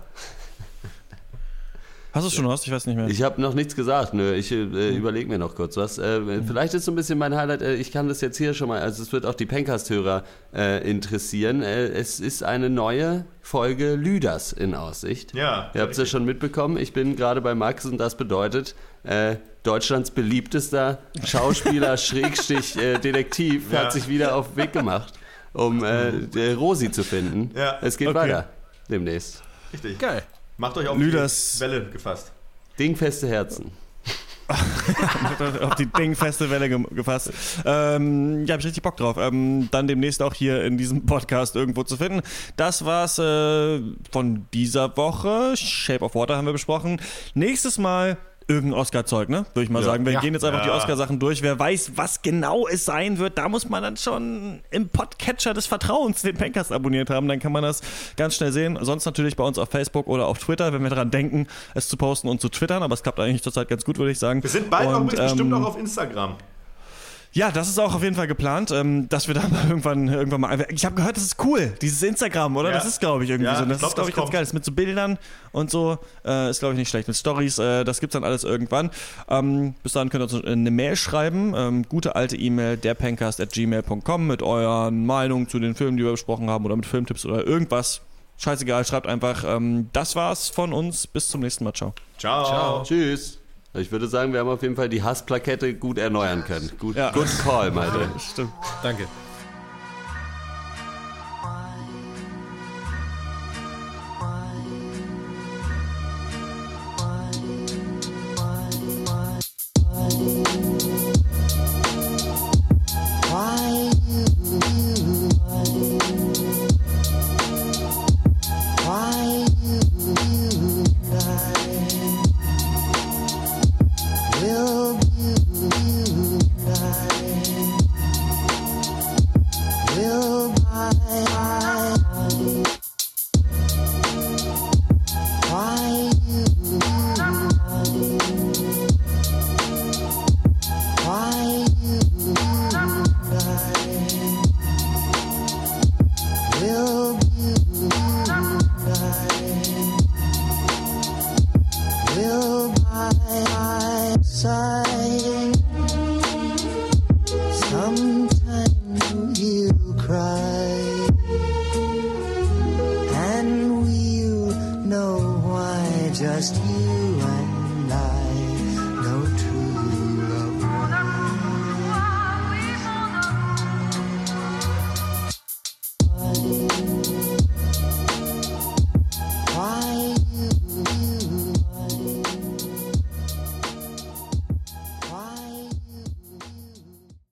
Speaker 1: Hast du es schon hast? Ich weiß nicht mehr.
Speaker 2: Ich habe noch nichts gesagt, nö. Ich äh, überlege mir noch kurz was. Äh, vielleicht ist so ein bisschen mein Highlight, äh, ich kann das jetzt hier schon mal, also es wird auch die Pencast-Hörer äh, interessieren. Äh, es ist eine neue Folge Lüders in Aussicht.
Speaker 3: Ja,
Speaker 2: Ihr habt es ja schon mitbekommen, ich bin gerade bei Max und das bedeutet, äh, Deutschlands beliebtester Schauspieler, Schrägstich, äh, Detektiv,
Speaker 3: Ja.
Speaker 2: hat sich wieder auf den Weg gemacht, um äh, Rosi zu finden.
Speaker 3: Ja.
Speaker 2: Es geht
Speaker 1: Okay.
Speaker 2: weiter demnächst.
Speaker 3: Richtig.
Speaker 4: Geil.
Speaker 3: Macht euch auf
Speaker 1: Lüders-
Speaker 3: die Welle gefasst.
Speaker 2: Dingfeste Herzen.
Speaker 1: auf die dingfeste Welle ge gefasst. Ähm, ja, hab ich richtig Bock drauf. Ähm, dann demnächst auch hier in diesem Podcast irgendwo zu finden. Das war's äh, von dieser Woche. Shape of Water haben wir besprochen. Nächstes Mal irgendein Oscar-Zeug, ne? Würde ich mal
Speaker 2: Ja.
Speaker 1: sagen. Wir
Speaker 10: Ja.
Speaker 1: gehen jetzt einfach die
Speaker 3: Ja.
Speaker 1: Oscar-Sachen durch. Wer weiß, was genau es sein wird, da muss man dann schon im Podcatcher des Vertrauens den Pencast abonniert haben. Dann kann man das ganz schnell sehen. Sonst natürlich bei uns auf Facebook oder auf Twitter, wenn wir daran denken, es zu posten und zu twittern. Aber es klappt eigentlich zurzeit ganz gut, würde ich sagen.
Speaker 3: Wir sind bald auch
Speaker 1: Und,
Speaker 3: bestimmt
Speaker 1: ähm,
Speaker 3: auch auf Instagram.
Speaker 1: Ja, das ist auch auf jeden Fall geplant, ähm, dass wir da mal irgendwann, irgendwann mal. Ich habe gehört, das ist cool, dieses Instagram, oder?
Speaker 3: Ja.
Speaker 1: Das ist, glaube ich, irgendwie
Speaker 3: Ja,
Speaker 1: so. Das
Speaker 3: glaub,
Speaker 1: ist, glaube
Speaker 3: das
Speaker 1: ich, ganz
Speaker 3: kommt.
Speaker 1: geil. Das mit so Bildern und so äh, ist, glaube ich, nicht schlecht. Mit Stories, äh, das gibt's dann alles irgendwann. Ähm, bis dahin könnt ihr uns eine Mail schreiben. Ähm, gute alte E-Mail, derpencast.gmail.com mit euren Meinungen zu den Filmen, die wir besprochen haben oder mit Filmtipps oder irgendwas. Scheißegal, schreibt einfach. Ähm, das war's von uns. Bis zum nächsten Mal. Ciao.
Speaker 3: Ciao.
Speaker 2: Tschüss. Ich würde sagen, wir haben auf jeden Fall die Hassplakette gut erneuern können. Gut,
Speaker 1: Ja.
Speaker 2: Good call, Malte.
Speaker 1: Stimmt.
Speaker 10: Danke.